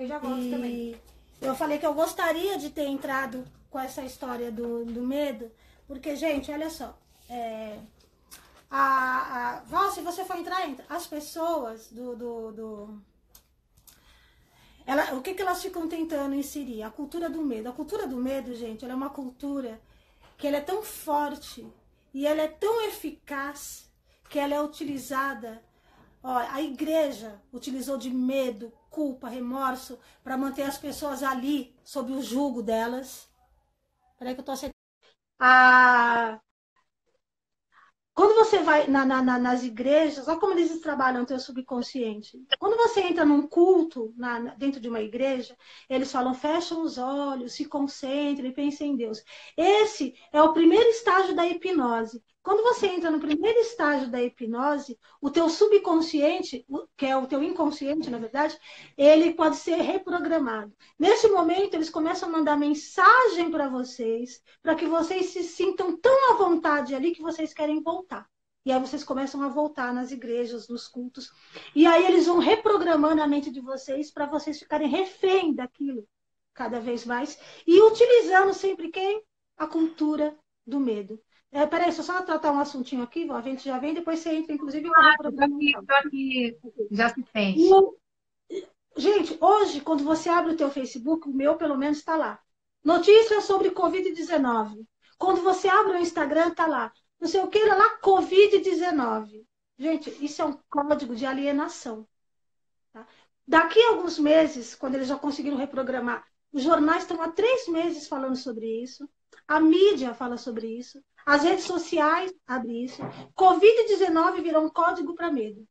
Eu já volto e também. Eu falei que eu gostaria de ter entrado com essa história do, do medo, porque, gente, olha só. É, a, a, Val, se você for entrar, entra. As pessoas do. do, do ela, o que, que elas ficam tentando inserir? A cultura do medo. A cultura do medo, gente, ela é uma cultura que ela é tão forte e ela é tão eficaz que ela é utilizada. Ó, a igreja utilizou de medo, culpa, remorso para manter as pessoas ali sob o jugo delas. Peraí que eu tô aceitando. A, quando você vai na, na, nas igrejas, olha como eles trabalham o teu subconsciente. Quando você entra num culto na, dentro de uma igreja, eles falam, fecham os olhos, se concentrem, pensem em Deus. Esse é o primeiro estágio da hipnose. Quando você entra no primeiro estágio da hipnose, o teu subconsciente, que é o teu inconsciente, na verdade, ele pode ser reprogramado. Nesse momento, eles começam a mandar mensagem para vocês, para que vocês se sintam tão à vontade ali que vocês querem voltar. E aí vocês começam a voltar nas igrejas, nos cultos. E aí eles vão reprogramando a mente de vocês para vocês ficarem refém daquilo cada vez mais. E utilizando sempre quem? A cultura do medo. É, peraí, deixa eu só tratar um assuntinho aqui, a gente já vem, depois você entra, inclusive, ah, com o aqui, aqui, já se tem. gente, hoje, quando você abre o teu Facebook, o meu pelo menos está lá. Notícias sobre Covid-19. Quando você abre o Instagram, está lá. Não sei o que, lá, Covid-19. Gente, isso é um código de alienação. Tá? Daqui a alguns meses, quando eles já conseguiram reprogramar, os jornais estão há três meses falando sobre isso. A mídia fala sobre isso. As redes sociais abrem isso. Covid-19 virou um código para medo.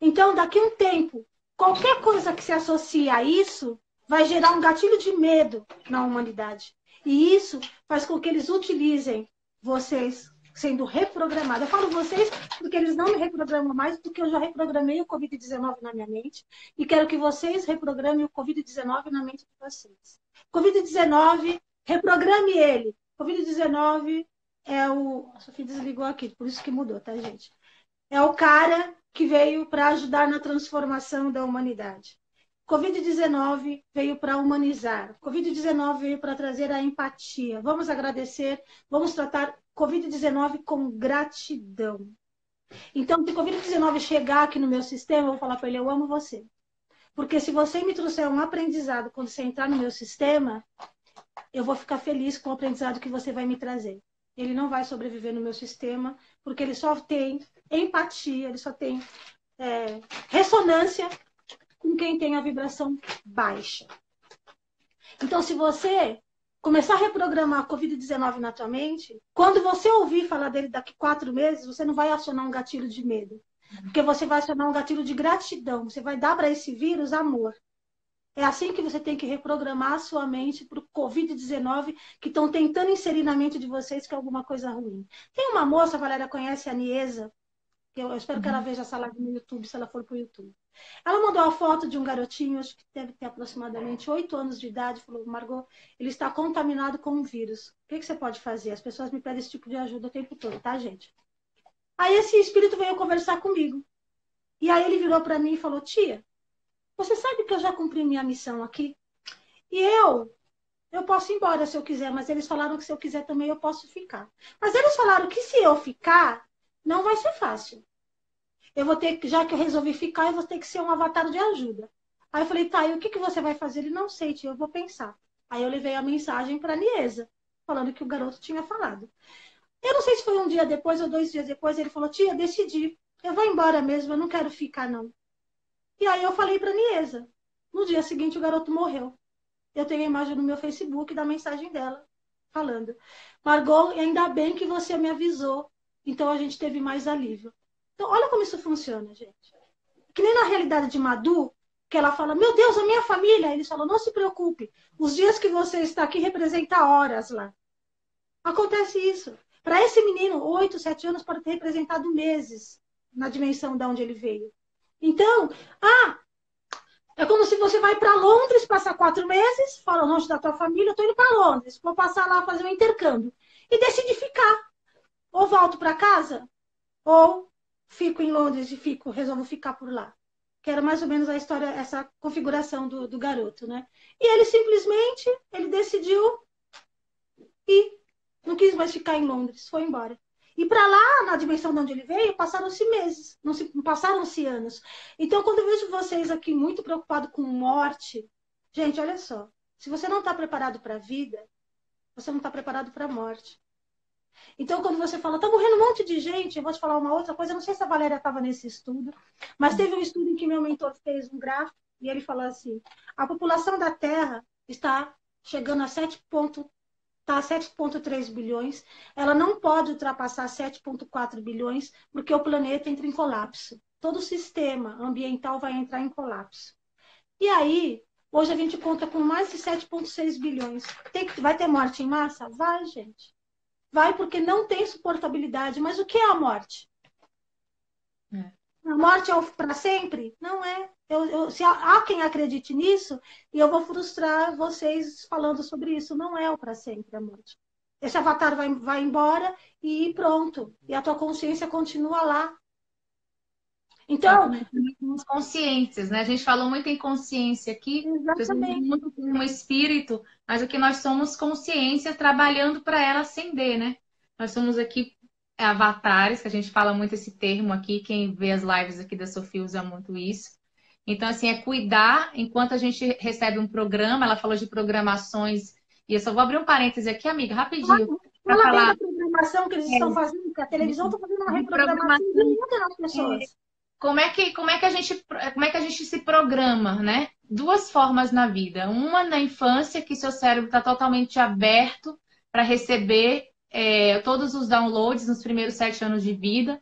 Então, daqui a um tempo, qualquer coisa que se associe a isso vai gerar um gatilho de medo na humanidade. E isso faz com que eles utilizem vocês sendo reprogramados. Eu falo vocês porque eles não me reprogramam mais, porque eu já reprogramei o Covid-19 na minha mente e quero que vocês reprogramem o Covid-19 na mente de vocês. Covid-19 Reprograme ele. Covid-19 é o. A desligou aqui, por isso que mudou, tá, gente? É o cara que veio para ajudar na transformação da humanidade. Covid-19 veio para humanizar. Covid-19 veio para trazer a empatia. Vamos agradecer, vamos tratar Covid-19 com gratidão. Então, se Covid-19 chegar aqui no meu sistema, eu vou falar para ele: eu amo você. Porque se você me trouxer um aprendizado quando você entrar no meu sistema, eu vou ficar feliz com o aprendizado que você vai me trazer. Ele não vai sobreviver no meu sistema, porque ele só tem empatia, ele só tem é, ressonância com quem tem a vibração baixa. Então, se você começar a reprogramar a Covid-19 na tua mente, quando você ouvir falar dele daqui quatro meses, você não vai acionar um gatilho de medo. Porque você vai acionar um gatilho de gratidão. Você vai dar para esse vírus amor. É assim que você tem que reprogramar a sua mente para o Covid-19 que estão tentando inserir na mente de vocês que é alguma coisa ruim. Tem uma moça, a Valéria conhece a Niesa, que eu espero que ela uhum. veja essa live no YouTube, se ela for para o YouTube. Ela mandou a foto de um garotinho, acho que deve ter aproximadamente oito anos de idade, falou, Margot, ele está contaminado com um vírus. O que, que você pode fazer? As pessoas me pedem esse tipo de ajuda o tempo todo, tá, gente? Aí esse espírito veio conversar comigo. E aí ele virou para mim e falou, tia, você sabe que eu já cumpri minha missão aqui? E eu, eu posso ir embora se eu quiser, mas eles falaram que se eu quiser também eu posso ficar. Mas eles falaram que se eu ficar, não vai ser fácil. Eu vou ter que, já que eu resolvi ficar, eu vou ter que ser um avatar de ajuda. Aí eu falei, tá, e o que, que você vai fazer? Ele, não sei, tio, eu vou pensar. Aí eu levei a mensagem para a Niesa, falando que o garoto tinha falado. Eu não sei se foi um dia depois ou dois dias depois, ele falou, tia, decidi. Eu vou embora mesmo, eu não quero ficar, não. E aí eu falei para Niesa. No dia seguinte o garoto morreu. Eu tenho a imagem no meu Facebook da mensagem dela falando: Margot, ainda bem que você me avisou. Então a gente teve mais alívio. Então olha como isso funciona, gente. Que nem na realidade de Madu, que ela fala: Meu Deus, a minha família. Eles falam: Não se preocupe. Os dias que você está aqui representa horas lá. Acontece isso. Para esse menino, oito, sete anos, pode ter representado meses na dimensão de onde ele veio. Então, ah, é como se você vai para Londres, passar quatro meses, fala longe da tua família, eu estou indo para Londres, vou passar lá fazer um intercâmbio. E decide ficar. Ou volto para casa, ou fico em Londres e fico, resolvo ficar por lá. que era mais ou menos a história, essa configuração do, do garoto, né? E ele simplesmente, ele decidiu ir, não quis mais ficar em Londres, foi embora. E para lá, na dimensão de onde ele veio, passaram-se meses, não se, passaram-se anos. Então, quando eu vejo vocês aqui muito preocupados com morte, gente, olha só, se você não está preparado para a vida, você não está preparado para a morte. Então, quando você fala, está morrendo um monte de gente, eu vou te falar uma outra coisa, eu não sei se a Valéria estava nesse estudo, mas teve um estudo em que meu mentor fez um gráfico e ele falou assim: a população da Terra está chegando a 7,3 tá 7,3 bilhões, ela não pode ultrapassar 7,4 bilhões, porque o planeta entra em colapso. Todo o sistema ambiental vai entrar em colapso. E aí, hoje a gente conta com mais de 7,6 bilhões. Tem, vai ter morte em massa? Vai, gente. Vai porque não tem suportabilidade. Mas o que é a morte? É. A morte é para sempre? Não é. Eu, eu, se há, quem acredite nisso, e eu vou frustrar vocês falando sobre isso, não é o para sempre a morte. Esse avatar vai, vai embora e pronto. E a tua consciência continua lá. Então. Somos consciências, né? A gente falou muito em consciência aqui, exatamente. muito como espírito, mas o que nós somos consciência trabalhando para ela acender, né? Nós somos aqui avatares, que a gente fala muito esse termo aqui, quem vê as lives aqui da Sofia usa muito isso. Então, assim, é cuidar enquanto a gente recebe um programa. Ela falou de programações. E eu só vou abrir um parêntese aqui, amiga, rapidinho. Fala falar... da programação que eles é. estão fazendo, que a televisão está fazendo uma reprogramação das pessoas. É. Como é, que, como, é que a gente, como é que a gente se programa, né? Duas formas na vida. Uma na infância, que seu cérebro está totalmente aberto para receber é, todos os downloads nos primeiros sete anos de vida.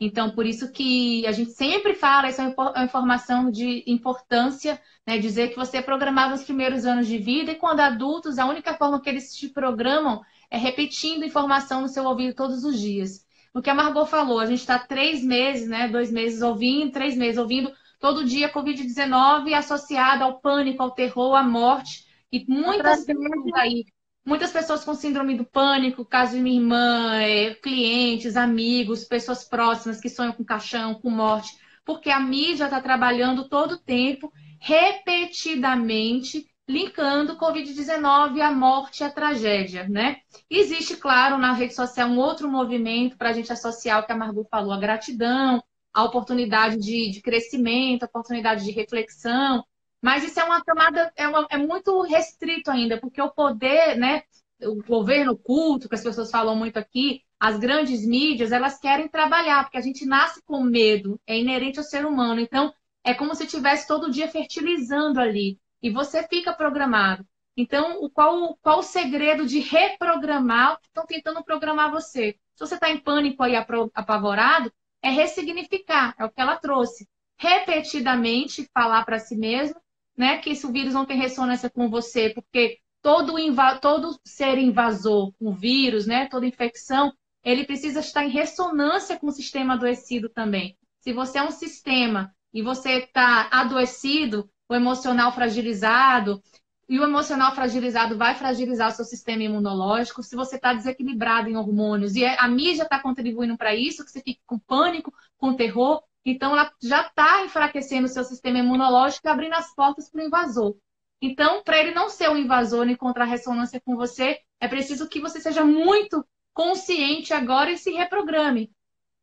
Então, por isso que a gente sempre fala, essa é uma informação de importância, né? Dizer que você programava os primeiros anos de vida e quando adultos, a única forma que eles te programam é repetindo informação no seu ouvido todos os dias. O que a Margot falou, a gente está três meses, né? Dois meses ouvindo, três meses ouvindo todo dia Covid-19 associado ao pânico, ao terror, à morte. E muitas pessoas aí Muitas pessoas com síndrome do pânico, caso de minha irmã, é, clientes, amigos, pessoas próximas que sonham com caixão, com morte, porque a mídia está trabalhando todo o tempo, repetidamente, linkando Covid-19 à morte e à tragédia, né? Existe, claro, na rede social um outro movimento para a gente associar o que a Margot falou, a gratidão, a oportunidade de, de crescimento, a oportunidade de reflexão, mas isso é uma camada, é, uma, é muito restrito ainda, porque o poder, né, o governo culto, que as pessoas falam muito aqui, as grandes mídias, elas querem trabalhar, porque a gente nasce com medo, é inerente ao ser humano. Então, é como se estivesse todo dia fertilizando ali. E você fica programado. Então, o, qual, qual o segredo de reprogramar o que estão tentando programar você? Se você está em pânico aí apavorado, é ressignificar, é o que ela trouxe. Repetidamente falar para si mesmo né, que esse vírus não tem ressonância com você, porque todo, todo ser invasor com vírus, né, toda infecção, ele precisa estar em ressonância com o sistema adoecido também. Se você é um sistema e você está adoecido, o emocional fragilizado, e o emocional fragilizado vai fragilizar o seu sistema imunológico. Se você está desequilibrado em hormônios e a mídia está contribuindo para isso, que você fique com pânico, com terror, então, ela já está enfraquecendo o seu sistema imunológico e abrindo as portas para o invasor. Então, para ele não ser um invasor e encontrar ressonância com você, é preciso que você seja muito consciente agora e se reprograme.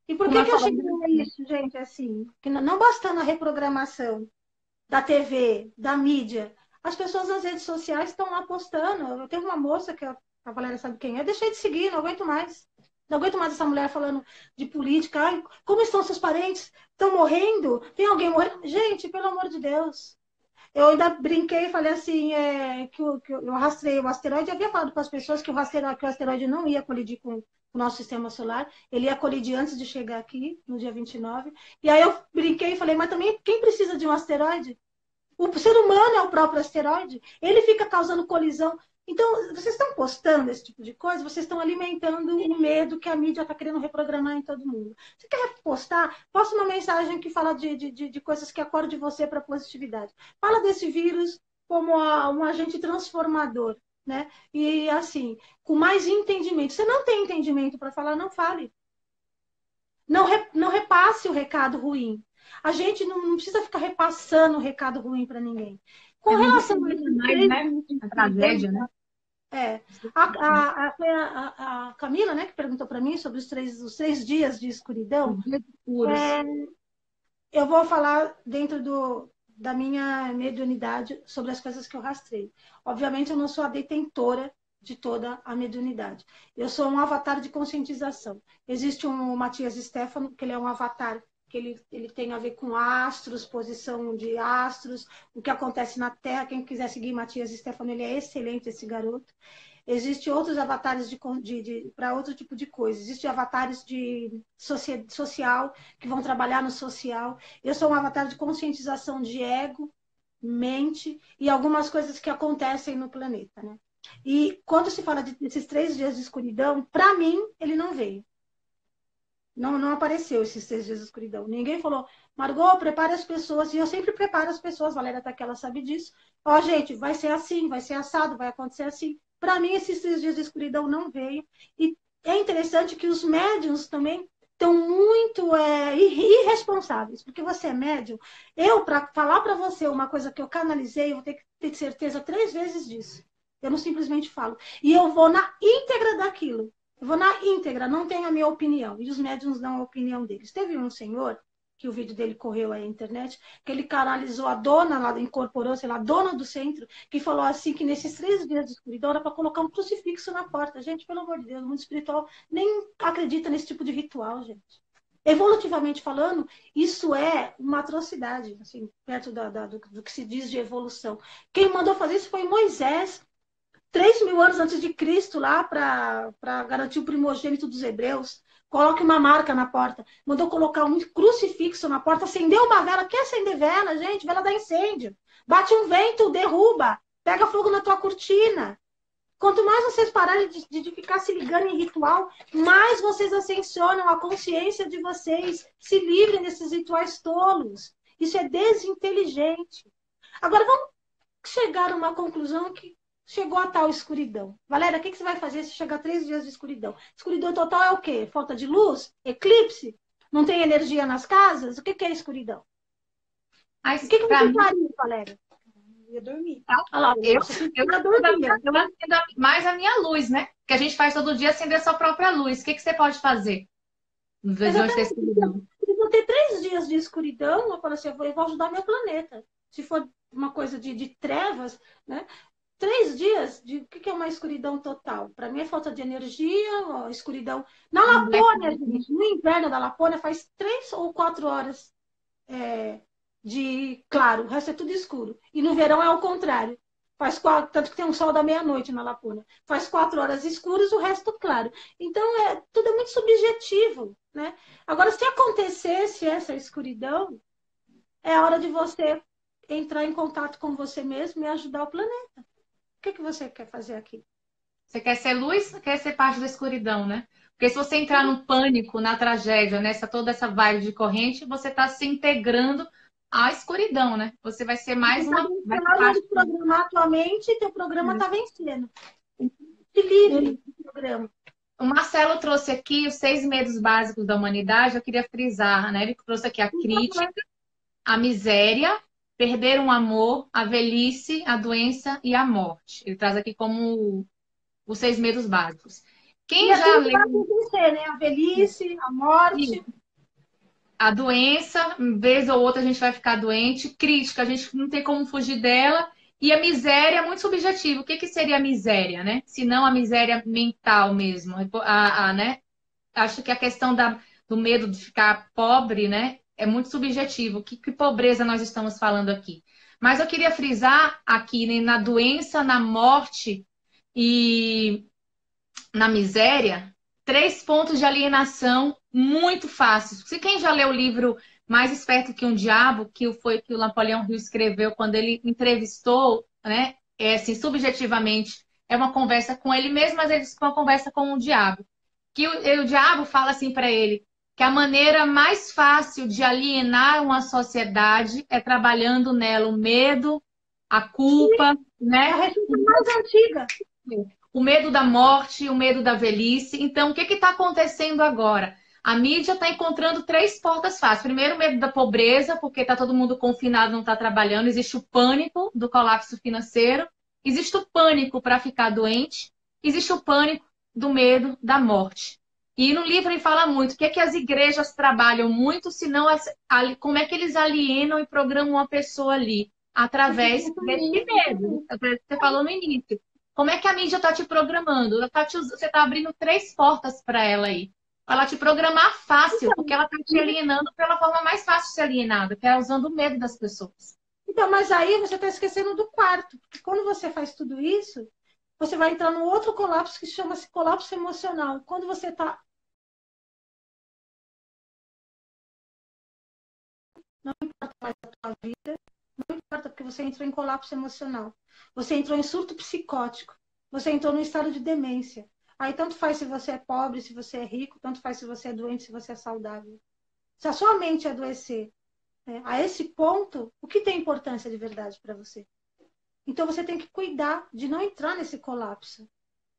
E por que, que eu cheguei a isso, gente? Assim, que não bastando a reprogramação da TV, da mídia, as pessoas nas redes sociais estão lá postando. Eu tenho uma moça que a Valéria sabe quem é, deixei de seguir, não aguento mais. Não aguento mais essa mulher falando de política. Ai, como estão seus parentes? Estão morrendo? Tem alguém morrendo? Gente, pelo amor de Deus. Eu ainda brinquei e falei assim, é, que, eu, que eu rastreei o asteroide. Eu havia falado para as pessoas que o, que o asteroide não ia colidir com o nosso sistema solar. Ele ia colidir antes de chegar aqui, no dia 29. E aí eu brinquei e falei, mas também quem precisa de um asteroide? O ser humano é o próprio asteroide. Ele fica causando colisão. Então, vocês estão postando esse tipo de coisa, vocês estão alimentando o medo que a mídia está querendo reprogramar em todo mundo. Você quer postar? Posta uma mensagem que fala de, de, de coisas que acordem você para positividade. Fala desse vírus como a, um agente transformador, né? E assim, com mais entendimento. Você não tem entendimento para falar, não fale. Não, re, não repasse o recado ruim. A gente não, não precisa ficar repassando recado ruim para ninguém. Com É relação a mais, né? A tragédia, né? É. A, a, a, a, Camila, né, que perguntou para mim sobre os três, os três dias de escuridão. É, eu vou falar dentro do, da minha mediunidade sobre as coisas que eu rastrei. Obviamente, eu não sou a detentora de toda a mediunidade. Eu sou um avatar de conscientização. Existe um Matias Stefano, que ele é um avatar, ele, ele tem a ver com astros, posição de astros, o que acontece na Terra. Quem quiser seguir Matias Stefano, ele é excelente, esse garoto. Existem outros avatares de, de, de para outro tipo de coisa. Existem avatares de socia- social, que vão trabalhar no social. Eu sou um avatar de conscientização de ego, mente e algumas coisas que acontecem no planeta, né? E quando se fala de- desses três dias de escuridão, para mim, ele não veio. Não, não apareceu esses três dias de escuridão. Ninguém falou, Margot, prepare as pessoas. E eu sempre preparo as pessoas, Valéria tá que ela sabe disso. Ó, gente, vai ser assim, vai ser assado, vai acontecer assim. Para mim, esses três dias de escuridão não veio. E é interessante que os médiums também estão muito é, ir- irresponsáveis, porque você é médium. Eu, para falar para você uma coisa que eu canalizei, eu vou ter que ter certeza três vezes disso. Eu não simplesmente falo. E eu vou na íntegra daquilo. Eu vou na íntegra, não tenho a minha opinião. E os médiums dão a opinião deles. Teve um senhor, que o vídeo dele correu aí na internet, que ele canalizou a dona lá, incorporou, sei lá, a dona do centro, que falou assim que nesses três dias de escuridão era para colocar um crucifixo na porta. Gente, pelo amor de Deus, o mundo espiritual nem acredita nesse tipo de ritual, gente. Evolutivamente falando, isso é uma atrocidade, assim, perto da- da- do, do que se diz de evolução. Quem mandou fazer isso foi Moisés, 3 mil anos antes de Cristo, lá para garantir o primogênito dos hebreus. Coloque uma marca na porta. Mandou colocar um crucifixo na porta, acendeu uma vela. Quer acender vela, gente? Vela dá incêndio. Bate um vento, derruba. Pega fogo na tua cortina. Quanto mais vocês pararem de, de- ficar se ligando em ritual, mais vocês ascensionam a consciência de vocês. Se livrem desses rituais tolos. Isso é desinteligente. Agora vamos chegar a uma conclusão que chegou a tal escuridão. Valéria, o que, que você vai fazer se chegar a três dias de escuridão? Escuridão total é o quê? Falta de luz? Eclipse? Não tem energia nas casas? O que, que é escuridão? Mas, O que, que você faria, Valéria? Ia dormir. Lá, eu, eu, eu acendo a- mais a minha luz, né? Que a gente faz todo dia acender a sua própria luz. O que, que você pode fazer? De ter escuridão. Se vou ter três dias de escuridão, eu falo assim, eu vou, eu vou ajudar meu planeta. Se for uma coisa de, de trevas, né? Três dias de o que é uma escuridão total? Para mim é falta de energia, escuridão. Na Lapônia, gente, no inverno da Lapônia faz três ou quatro horas é, de claro, o resto é tudo escuro. E no verão é o contrário. Faz quatro, tanto que tem um sol da meia-noite na Lapônia. Faz quatro horas escuras, o resto claro. Então é tudo é muito subjetivo, né? Agora, se acontecesse essa escuridão, é hora de você entrar em contato com você mesmo e ajudar o planeta. O que, que você quer fazer aqui? Você quer ser luz ou quer ser parte da escuridão, né? Porque se você entrar no pânico, na tragédia, nessa toda essa vibe de corrente, você está se integrando à escuridão, né? Você vai ser mais uma. vai ser Você parte vai programar a tua mente e teu programa está vencendo. Se livre do programa. O Marcelo trouxe aqui os seis medos básicos da humanidade. Eu queria frisar, né? Ele trouxe aqui a crítica, a miséria, perder um amor, a velhice, a doença e a morte. Ele traz aqui como os seis medos básicos. Quem E é já leu acontecer, né? A velhice, a morte. a doença, uma vez ou outra a gente vai ficar doente, crítica, a gente não tem como fugir dela. E a miséria é muito subjetivo. O que, que seria a miséria, né? Se não a miséria mental mesmo. A, a, né? Acho que a questão da, do medo de ficar pobre, né? É muito subjetivo. Que, que pobreza nós estamos falando aqui? Mas eu queria frisar aqui né, na doença, na morte e na miséria, três pontos de alienação muito fáceis. Se quem já leu o livro Mais Esperto que um Diabo, que foi que o Napoleão Hill escreveu quando ele entrevistou, né? É assim, subjetivamente, é uma conversa com ele mesmo, mas ele disse que é uma conversa com o diabo. Que o, o diabo fala assim para ele que a maneira mais fácil de alienar uma sociedade é trabalhando nela o medo, a culpa, né? É a receita mais antiga. o medo da morte, o medo da velhice. Então, o que está acontecendo agora? A mídia está encontrando três portas fáceis. Primeiro, o medo da pobreza, porque está todo mundo confinado, não está trabalhando. Existe o pânico do colapso financeiro. Existe o pânico para ficar doente. Existe o pânico do medo da morte. E no livro ele fala muito o que é que as igrejas trabalham muito, senão como é que eles alienam e programam uma pessoa ali através desse medo. Você falou no início. Como é que a mídia está te programando? Tá te, você está abrindo três portas para ela aí. Ela te programar fácil, porque ela está te alienando pela forma mais fácil de ser alienada, que é usando o medo das pessoas. Então, mas aí você está esquecendo do quarto. Porque quando você faz tudo isso, você vai entrar num outro colapso que chama-se colapso emocional. Quando você está não importa mais a tua vida, não importa porque você entrou em colapso emocional. Você entrou em surto psicótico. Você entrou num estado de demência. Aí tanto faz se você é pobre, se você é rico, tanto faz se você é doente, se você é saudável. Se a sua mente adoecer né, a esse ponto, o que tem importância de verdade para você? Então você tem que cuidar de não entrar nesse colapso.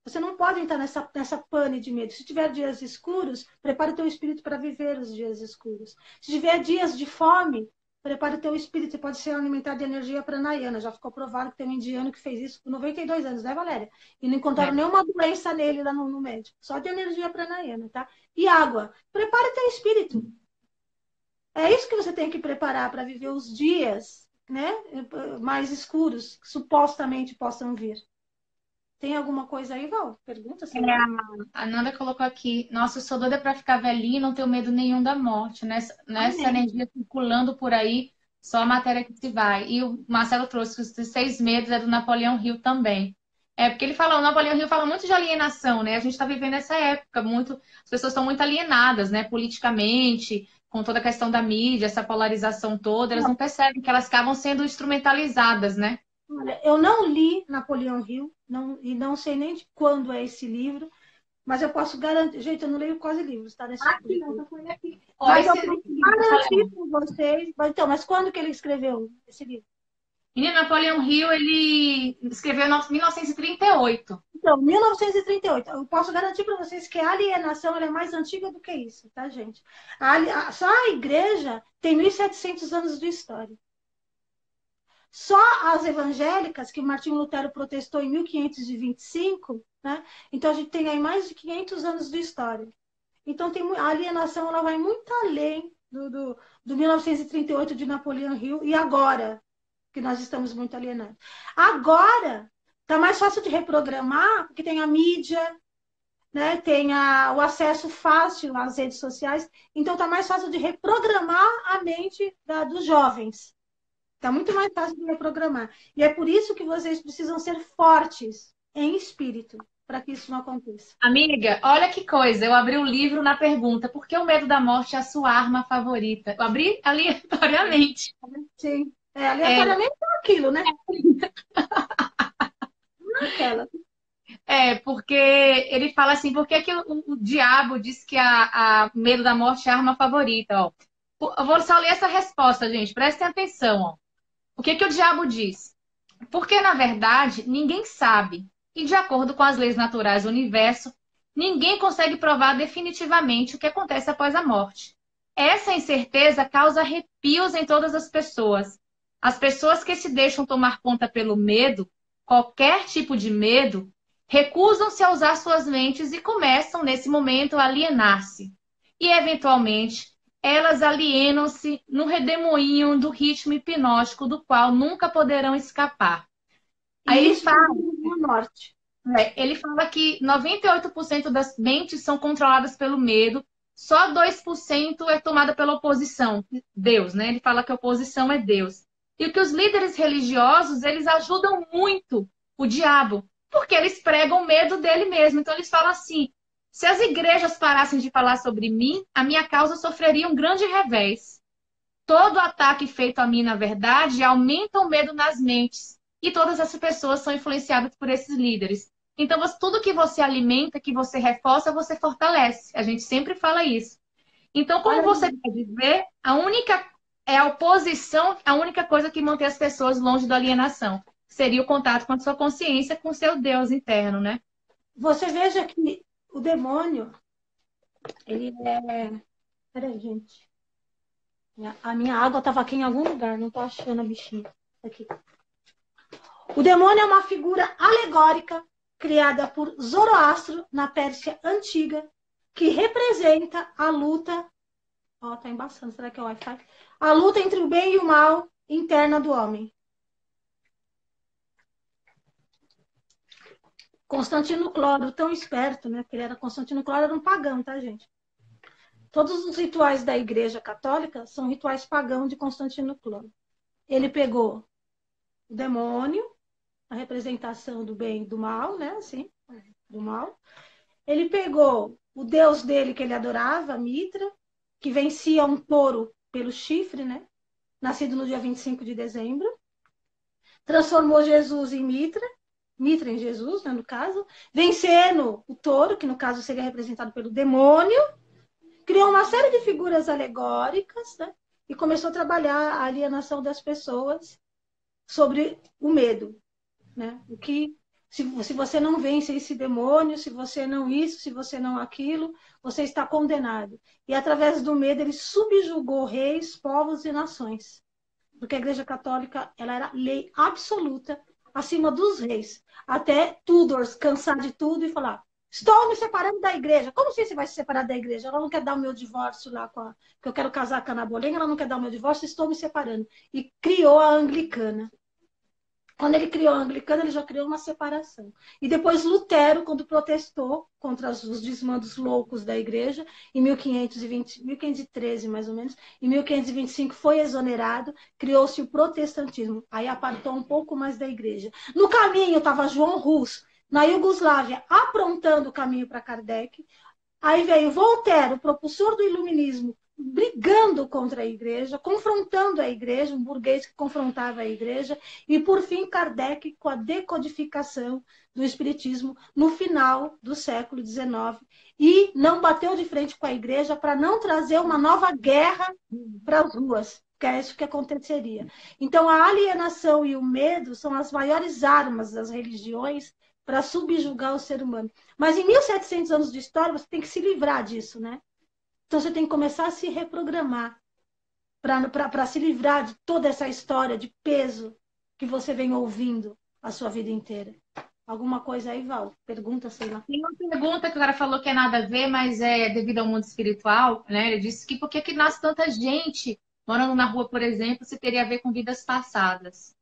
Você não pode entrar nessa, nessa pane de medo. Se tiver dias escuros, prepare o teu espírito para viver os dias escuros. Se tiver dias de fome, prepare o teu espírito. Você pode ser alimentado de energia pranayana. Já ficou provado que tem um indiano que fez isso por 92 anos, né, Valéria? E não encontraram é. nenhuma doença nele lá no, no médico. Só de energia pranayana, tá? E água. Prepare o teu espírito. É isso que você tem que preparar para viver os dias né, mais escuros que supostamente possam vir. Tem alguma coisa aí, Val? Pergunta. Se é, a Nanda colocou aqui. Nossa, eu sou doida para ficar velhinha e não tenho medo nenhum da morte. Nessa, nessa energia circulando por aí, só a matéria que se vai. E o Marcelo trouxe que os seis medos é do Napoleão Hill também. É, porque ele fala, o Napoleão Hill fala muito de alienação, né? A gente está vivendo essa época, muito, as pessoas estão muito alienadas, né? Politicamente, com toda a questão da mídia, essa polarização toda, elas não percebem que elas acabam sendo instrumentalizadas, né? Olha, eu não li Napoleão Hill não, e não sei nem de quando é esse livro, mas eu posso garantir. Gente, eu não leio quase livros, tá? Nesse aqui, livro. não, tá aqui. Mas eu posso garantir para vocês. Mas, então, mas quando que ele escreveu esse livro? Menino, Napoleão Hill, ele escreveu em 1938. Então, 1938. Eu posso garantir para vocês que a alienação é mais antiga do que isso, tá, gente? A, só a igreja tem 1.700 anos de história. Só as evangélicas, que Martinho Lutero protestou em 1525, né? então a gente tem aí mais de 500 anos de história. Então tem, a alienação ela vai muito além do, do, do 1938 de Napoleão Hill e agora, que nós estamos muito alienados. Agora, está mais fácil de reprogramar, porque tem a mídia, né? tem a, o acesso fácil às redes sociais, então está mais fácil de reprogramar a mente da, dos jovens. Está muito mais fácil de reprogramar. E é por isso que vocês precisam ser fortes em espírito para que isso não aconteça. Amiga, olha que coisa. Eu abri o um livro na pergunta: por que o medo da morte é a sua arma favorita? Eu abri aleatoriamente. Sim. É, aleatoriamente é, é aquilo, né? Aquela. É, porque ele fala assim, por que, que o, o, diabo diz que a, a medo da morte é a arma favorita? Ó. Eu vou só ler essa resposta, gente. Prestem atenção. Ó. O que, que o diabo diz? Porque, na verdade, ninguém sabe. E, de acordo com as leis naturais do universo, ninguém consegue provar definitivamente o que acontece após a morte. Essa incerteza causa arrepios em todas as pessoas. As pessoas que se deixam tomar conta pelo medo, qualquer tipo de medo, recusam-se a usar suas mentes e começam, nesse momento, a alienar-se. E, eventualmente, elas alienam-se no redemoinho do ritmo hipnótico do qual nunca poderão escapar. Aí ele fala, no norte. É, ele fala que 98% das mentes são controladas pelo medo, só 2% é tomada pela oposição, Deus, né? Ele fala que a oposição é Deus. E que os líderes religiosos, eles ajudam muito o diabo, porque eles pregam medo dele mesmo. Então eles falam assim: se as igrejas parassem de falar sobre mim, a minha causa sofreria um grande revés. Todo ataque feito a mim, na verdade, aumenta o medo nas mentes. E todas essas pessoas são influenciadas por esses líderes. Então, tudo que você alimenta, que você reforça, você fortalece. A gente sempre fala isso. Então, como você pode ver, a única é a oposição, a única coisa que mantém as pessoas longe da alienação. Seria o contato com a sua consciência, com o seu Deus interno, né? Você veja que o demônio, Ele é. Peraí, gente. A minha água estava aqui em algum lugar, não estou achando a bichinha. Aqui. O demônio é uma figura alegórica criada por Zoroastro na Pérsia antiga, que representa a luta. Ó, oh, tá embaçando, será que é o Wi-Fi? A luta entre o bem e o mal interna do homem. Constantino Cloro, tão esperto, né? Porque ele era Constantino Cloro, era um pagão, tá, gente? Todos os rituais da Igreja Católica são rituais pagãos de Constantino Cloro. Ele pegou o demônio, a representação do bem e do mal, né? Assim, do mal. Ele pegou o deus dele que ele adorava, Mitra, que vencia um touro pelo chifre, né? Nascido no dia 25 de dezembro. Transformou Jesus em Mitra, Mitra em Jesus, né, no caso, vencendo o touro, que no caso seria representado pelo demônio, criou uma série de figuras alegóricas, né, e começou a trabalhar a alienação das pessoas sobre o medo, né? O que se, se você não vence esse demônio, se você não isso, se você não aquilo, você está condenado. E através do medo ele subjugou reis, povos e nações. Porque a Igreja Católica ela era lei absoluta acima dos reis. Até Tudors cansar de tudo e falar: estou me separando da igreja. Como assim você vai se separar da igreja? Ela não quer dar o meu divórcio lá com a. que eu quero casar com a Ana Bolenga, ela não quer dar o meu divórcio, estou me separando. E criou a anglicana. Quando ele criou a anglicana, ele já criou uma separação. E depois Lutero, quando protestou contra os desmandos loucos da igreja, em 1520, 1513 mais ou menos, em 1525 foi exonerado, criou-se o protestantismo. Aí apartou um pouco mais da igreja. No caminho estava João Rus, na Iugoslávia, aprontando o caminho para Kardec. Aí veio Voltaire, o propulsor do iluminismo, brigando contra a igreja, confrontando a igreja, um burguês que confrontava a igreja, e por fim Kardec com a decodificação do espiritismo no final do século XIX e não bateu de frente com a igreja para não trazer uma nova guerra para as ruas, que é isso que aconteceria. Então a alienação e o medo são as maiores armas das religiões para subjugar o ser humano. Mas em 1700 anos de história você tem que se livrar disso, né? Então você tem que começar a se reprogramar para se livrar de toda essa história de peso que você vem ouvindo a sua vida inteira. Alguma coisa aí, Val? Pergunta, sei lá. Tem uma pergunta que o cara falou que é nada a ver, mas é devido ao mundo espiritual, né? Ele disse que por que, que nasce tanta gente morando na rua, por exemplo, se teria a ver com vidas passadas?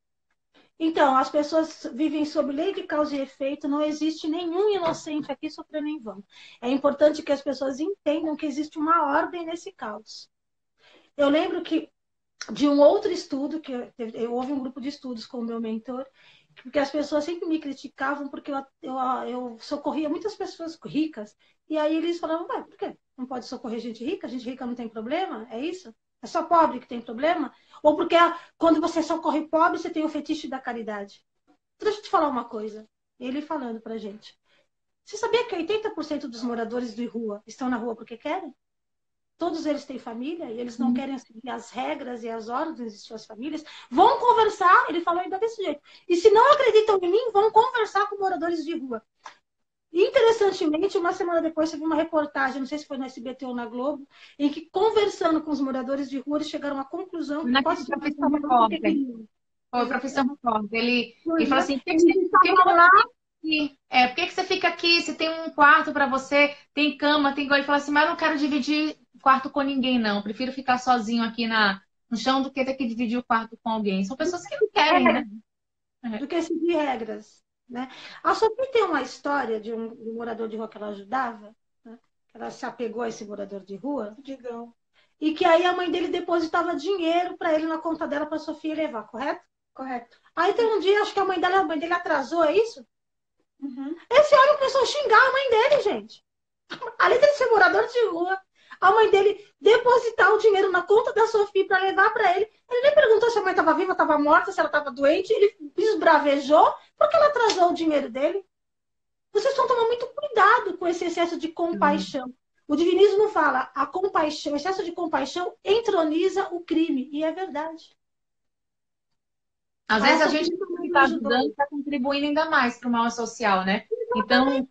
Então, as pessoas vivem sob lei de causa e efeito, não existe nenhum inocente aqui sofrendo em vão. É importante que as pessoas entendam que existe uma ordem nesse caos. Eu lembro que de um outro estudo, que eu, eu houve um grupo de estudos com o meu mentor, porque as pessoas sempre me criticavam porque eu, eu, eu socorria muitas pessoas ricas, e aí eles falavam, por quê? Não pode socorrer gente rica? Gente rica não tem problema? É isso? É só pobre que tem problema? Ou porque quando você socorre pobre, você tem o fetiche da caridade? Então, deixa eu te falar uma coisa. Ele falando pra gente. Você sabia que 80% dos moradores de rua estão na rua porque querem? Todos eles têm família e eles não hum. querem seguir as regras e as ordens de suas famílias. Vão conversar, ele falou ainda desse jeito. E se não acreditam em mim, vão conversar com moradores de rua. Interessantemente, uma semana depois, teve uma reportagem, não sei se foi na SBT ou na Globo, em que, conversando com os moradores de rua, eles chegaram à conclusão que na ser profissão repórter. Foi o professor repórter. Ele, ele falou assim: por que, que, lá? É, por que, que você fica aqui? Se tem um quarto para você, tem cama, tem. Ele falou assim: mas eu não quero dividir quarto com ninguém, não. Prefiro ficar sozinho aqui na, no chão do que ter que dividir o quarto com alguém. São pessoas que não querem, né? Do que seguir regras. Né? A Sophie tem uma história de um, de um morador de rua que ela ajudava, né? ela se apegou a esse morador de rua, digam, e que aí a mãe dele depositava dinheiro para ele na conta dela para a Sofia levar, correto? Correto. Aí tem um dia, acho que a mãe dela, a mãe dele atrasou, é isso? Uhum. Esse homem começou a xingar a mãe dele, gente. Além dele ser morador de rua, a mãe dele depositar o dinheiro na conta da Sofia para levar para ele. Ele nem perguntou se a mãe estava viva, estava morta, se ela estava doente. Ele esbravejou porque ela atrasou o dinheiro dele. Vocês estão tomando muito cuidado com esse excesso de compaixão. Uhum. O divinismo fala a compaixão, o excesso de compaixão entroniza o crime. E é verdade. Às vezes a gente está ajudando, está contribuindo ainda mais para o mal social, né? Então,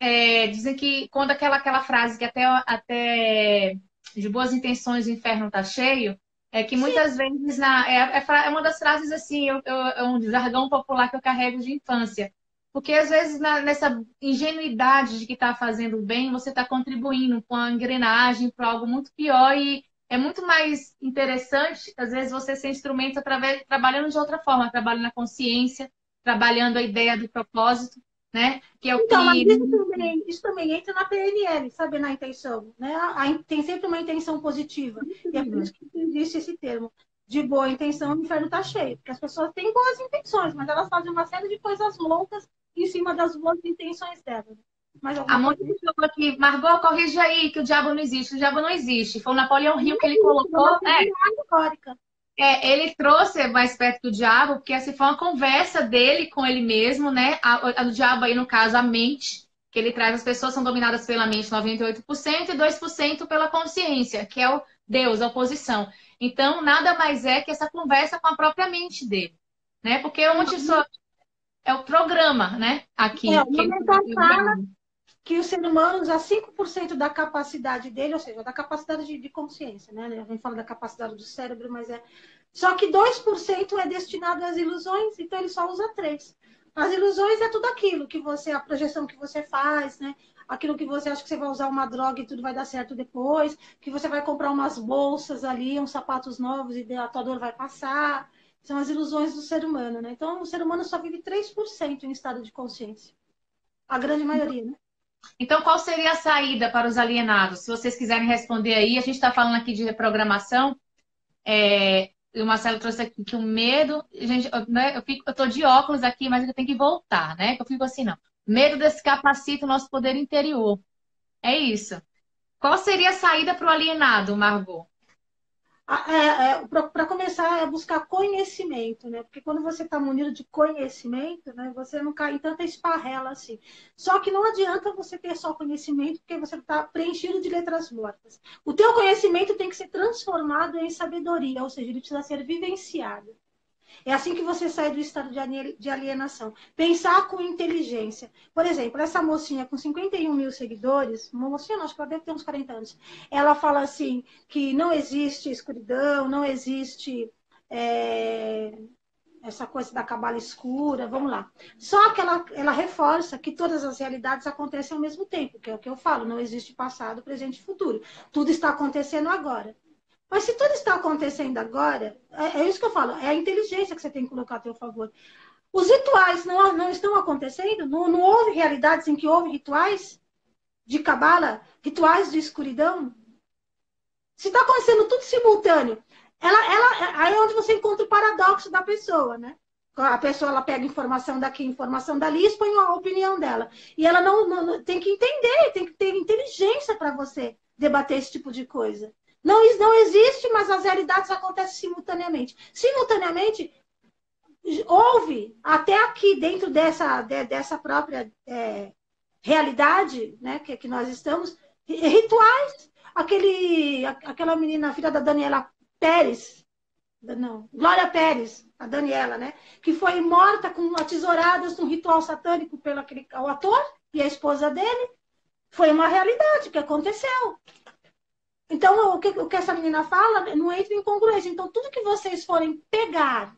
é, dizem que quando aquela, aquela frase que até, até de boas intenções o inferno está cheio, é que muitas Sim. vezes na, é, é, é, uma das frases assim, eu, eu, é um jargão popular que eu carrego de infância. Porque às vezes na, nessa ingenuidade de que está fazendo bem, você está contribuindo com a engrenagem para algo muito pior e é muito mais interessante, às vezes, você ser instrumento através, trabalhando de outra forma, trabalhando na consciência, trabalhando a ideia do propósito, né? Que é o então, que... isso também, isso também entra na PNL, sabe, na intenção, né? A, tem sempre uma intenção positiva. E é por isso que existe esse termo. De boa intenção, o inferno está cheio. Porque as pessoas têm boas intenções, mas elas fazem uma série de coisas loucas em cima das boas intenções delas. Mas a Mônica falou aqui, Margot, corrige aí que o diabo não existe. O diabo não existe. Foi o Napoleão Rio que ele colocou. É, é, ele trouxe mais perto do diabo, porque assim, foi uma conversa dele com ele mesmo, né? A, a do diabo aí, no caso, a mente, que ele traz, as pessoas são dominadas pela mente 98% e 2% pela consciência, que é o Deus, a oposição. Então, nada mais é que essa conversa com a própria mente dele, né? Porque onde só é o programa, né? Aqui. É, que fala que o ser humano usa 5% da capacidade dele, ou seja, da capacidade de, de, consciência, né? A gente fala da capacidade do cérebro, mas é. Só que 2% é destinado às ilusões, então ele só usa 3%. As ilusões é tudo aquilo que você, a projeção que você faz, né? Aquilo que você acha que você vai usar uma droga e tudo vai dar certo depois, que você vai comprar umas bolsas ali, uns sapatos novos e a tua dor vai passar. São as ilusões do ser humano, né? Então, o ser humano só vive 3% em estado de consciência. A grande maioria, né? Então, qual seria a saída para os alienados? Se vocês quiserem responder aí, a gente está falando aqui de reprogramação. É, o Marcelo trouxe aqui que o medo. Gente, eu, né, eu, fico, eu tô de óculos aqui, mas eu tenho que voltar, né? Eu fico assim, não. Medo descapacita o nosso poder interior. É isso. Qual seria a saída para o alienado, Margot? É, é, para começar é buscar conhecimento, né? Porque quando você está munido de conhecimento, né, você não cai em tanta esparrela assim. Só que não adianta você ter só conhecimento, porque você está preenchido de letras mortas. O teu conhecimento tem que ser transformado em sabedoria, ou seja, ele precisa ser vivenciado. É assim que você sai do estado de alienação. Pensar com inteligência. Por exemplo, essa mocinha com 51 mil seguidores, uma mocinha, acho que ela deve ter uns 40 anos, ela fala assim que não existe escuridão, não existe é, essa coisa da cabala escura, vamos lá. Só que ela, ela reforça que todas as realidades acontecem ao mesmo tempo, que é o que eu falo, não existe passado, presente e futuro. Tudo está acontecendo agora. Mas se tudo está acontecendo agora, é, é, isso que eu falo, é a inteligência que você tem que colocar a teu favor. Os rituais não, não estão acontecendo? Não, não houve realidades em que houve rituais de cabala, rituais de escuridão? Se está acontecendo tudo simultâneo, ela, ela, aí é onde você encontra o paradoxo da pessoa, né? A pessoa ela pega informação daqui, informação dali e expõe a opinião dela. E ela não, não tem que entender, tem que ter inteligência para você debater esse tipo de coisa. Não, não existe, mas as realidades acontecem simultaneamente. Simultaneamente, houve, até aqui, dentro dessa, de, dessa própria é, realidade né, que, que nós estamos, rituais. Aquele, aquela menina, filha da Daniela Pérez, não, Glória Pérez, a Daniela, né? Que foi morta com tesouradas num ritual satânico pelo aquele, o ator e a esposa dele. Foi uma realidade que aconteceu. Então, o que, o que essa menina fala não entra em congruência. Então, tudo que vocês forem pegar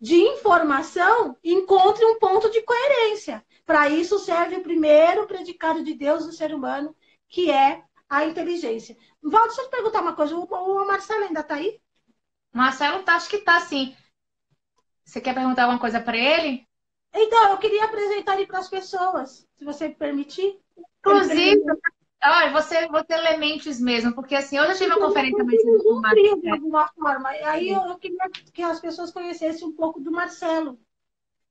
de informação, encontre um ponto de coerência. Para isso serve o primeiro predicado de Deus no ser humano, que é a inteligência. Valdo, deixa eu te perguntar uma coisa. O, o Marcelo ainda está aí? Marcelo, tá, acho que está sim. Você quer perguntar alguma coisa para ele? Então, eu queria apresentar ele para as pessoas, se você me permitir. Inclusive, Olha, você, você lê mentes mesmo, porque assim, hoje eu tive uma conferência mais com de alguma forma. Aí eu, eu, queria que as pessoas conhecessem um pouco do Marcelo.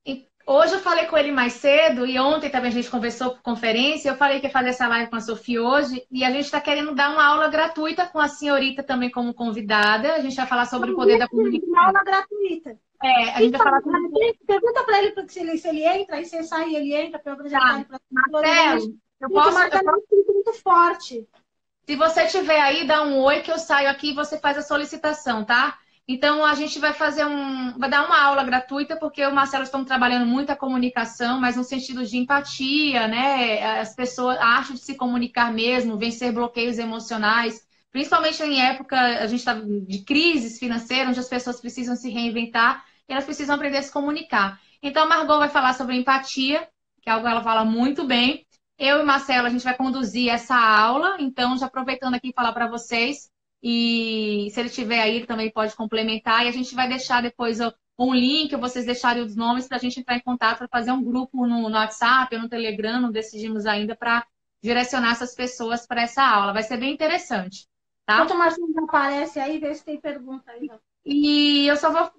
E hoje eu falei com ele mais cedo, e ontem também a gente conversou por conferência, eu falei que ia fazer essa live com a Sofia hoje, e a gente está querendo dar uma aula gratuita com a senhorita também como convidada. A gente vai falar sobre o poder da comunicação. Uma aula gratuita. É, a gente então, vai falar Pergunta para ele se, ele se ele entra, aí você sai e ele entra para eu apresentar tá. para Marcelo, eu posso, eu muito forte. Se você tiver aí, dá um oi que eu saio aqui e você faz a solicitação, tá? Então a gente vai fazer um, vai dar uma aula gratuita porque o Marcelo estão trabalhando muito a comunicação, mas no sentido de empatia, né? As pessoas acham de se comunicar mesmo, vencer bloqueios emocionais, principalmente em época a gente está de crises financeiras, onde as pessoas precisam se reinventar e elas precisam aprender a se comunicar. Então a Margot vai falar sobre empatia, que é algo que ela fala muito bem. Eu e Marcelo a gente vai conduzir essa aula, então já aproveitando aqui falar para vocês e se ele tiver aí, ele também pode complementar. E a gente vai deixar depois um link, vocês deixarem os nomes para a gente entrar em contato, para fazer um grupo no, no WhatsApp ou no Telegram, não decidimos ainda, para direcionar essas pessoas para essa aula. Vai ser bem interessante. Tá? Enquanto o Marcinho aparece aí, vê se tem pergunta aí. E eu só vou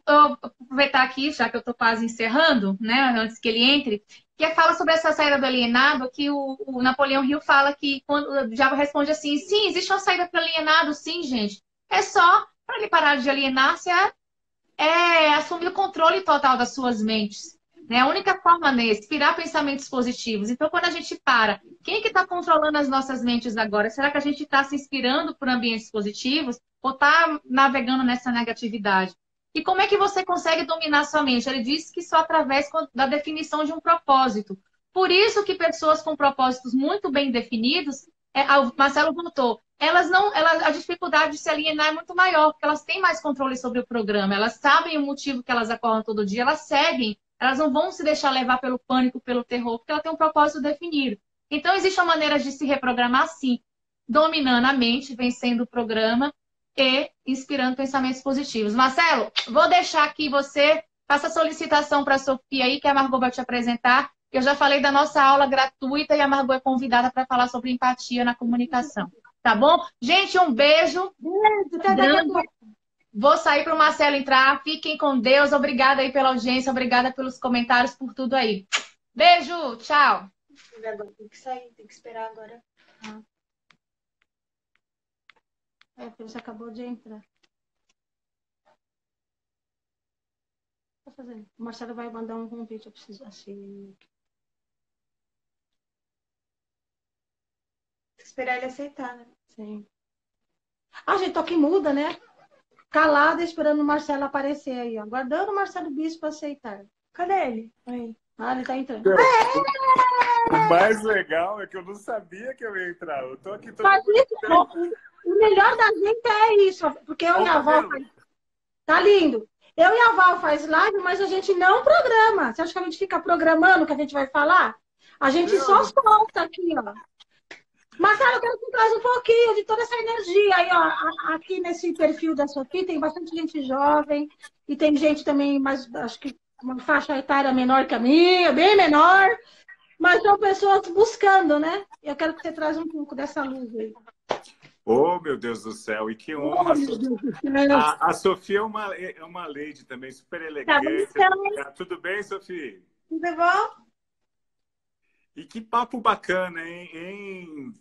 aproveitar aqui, já que eu estou quase encerrando, né, antes que ele entre, que fala sobre essa saída do alienado, que o, o Napoleão Hill fala que quando diabo responde assim, sim, existe uma saída para o alienado, sim, gente. É só para ele parar de alienar-se é, é assumir o controle total das suas mentes. Né? A única forma é inspirar pensamentos positivos. Então, quando a gente para, quem é que está controlando as nossas mentes agora? Será que a gente está se inspirando por ambientes positivos ou está navegando nessa negatividade? E como é que você consegue dominar sua mente? Ele diz que só através da definição de um propósito. Por isso que pessoas com propósitos muito bem definidos, é, Marcelo voltou, elas não, elas, a dificuldade de se alienar é muito maior, porque elas têm mais controle sobre o programa, elas sabem o motivo que elas acordam todo dia, elas seguem, elas não vão se deixar levar pelo pânico, pelo terror, porque ela tem um propósito definido. Então, existe uma maneira de se reprogramar, sim, dominando a mente, vencendo o programa e inspirando pensamentos positivos. Marcelo, vou deixar aqui você, faça a solicitação para a Sofia aí, que a Margot vai te apresentar. Eu já falei da nossa aula gratuita e a Margot é convidada para falar sobre empatia na comunicação. Tá bom? Gente, um beijo. Vou sair para o Marcelo entrar. Fiquem com Deus. Obrigada aí pela audiência, obrigada pelos comentários, por tudo aí. Beijo, tchau. Tem que sair, tem que esperar agora. É, porque você acabou de entrar. Tá fazendo. O Marcelo vai mandar um convite, eu preciso assim. Esperar ele aceitar, né? Sim. Ah, gente, toque muda, né? Calada esperando o Marcelo aparecer aí, ó. Aguardando o Marcelo Bispo aceitar. Cadê ele? Aí. Ah, ele tá entrando. É. O mais legal é que eu não sabia que eu ia entrar. Eu tô aqui todo Mas isso, o melhor da gente é isso, porque eu e a avó. Faz... Tá lindo. Eu e a Val faz live, mas a gente não programa. Você acha que a gente fica programando o que a gente vai falar? A gente não. só solta aqui, ó. Mas, cara, eu quero que traz um pouquinho de toda essa energia aí, ó. Aqui nesse perfil da Sofia tem bastante gente jovem e tem gente também, mais, acho que uma faixa etária menor que a minha, bem menor. Mas são pessoas buscando, né? Eu quero que você traz um pouco dessa luz aí. Oh, meu Deus do céu, e que honra! Oh, a, a, Sofia é uma, é uma lady também, super tá elegante. Tá Tudo bem, Sofia? Tudo bom? E que papo bacana, hein, hein,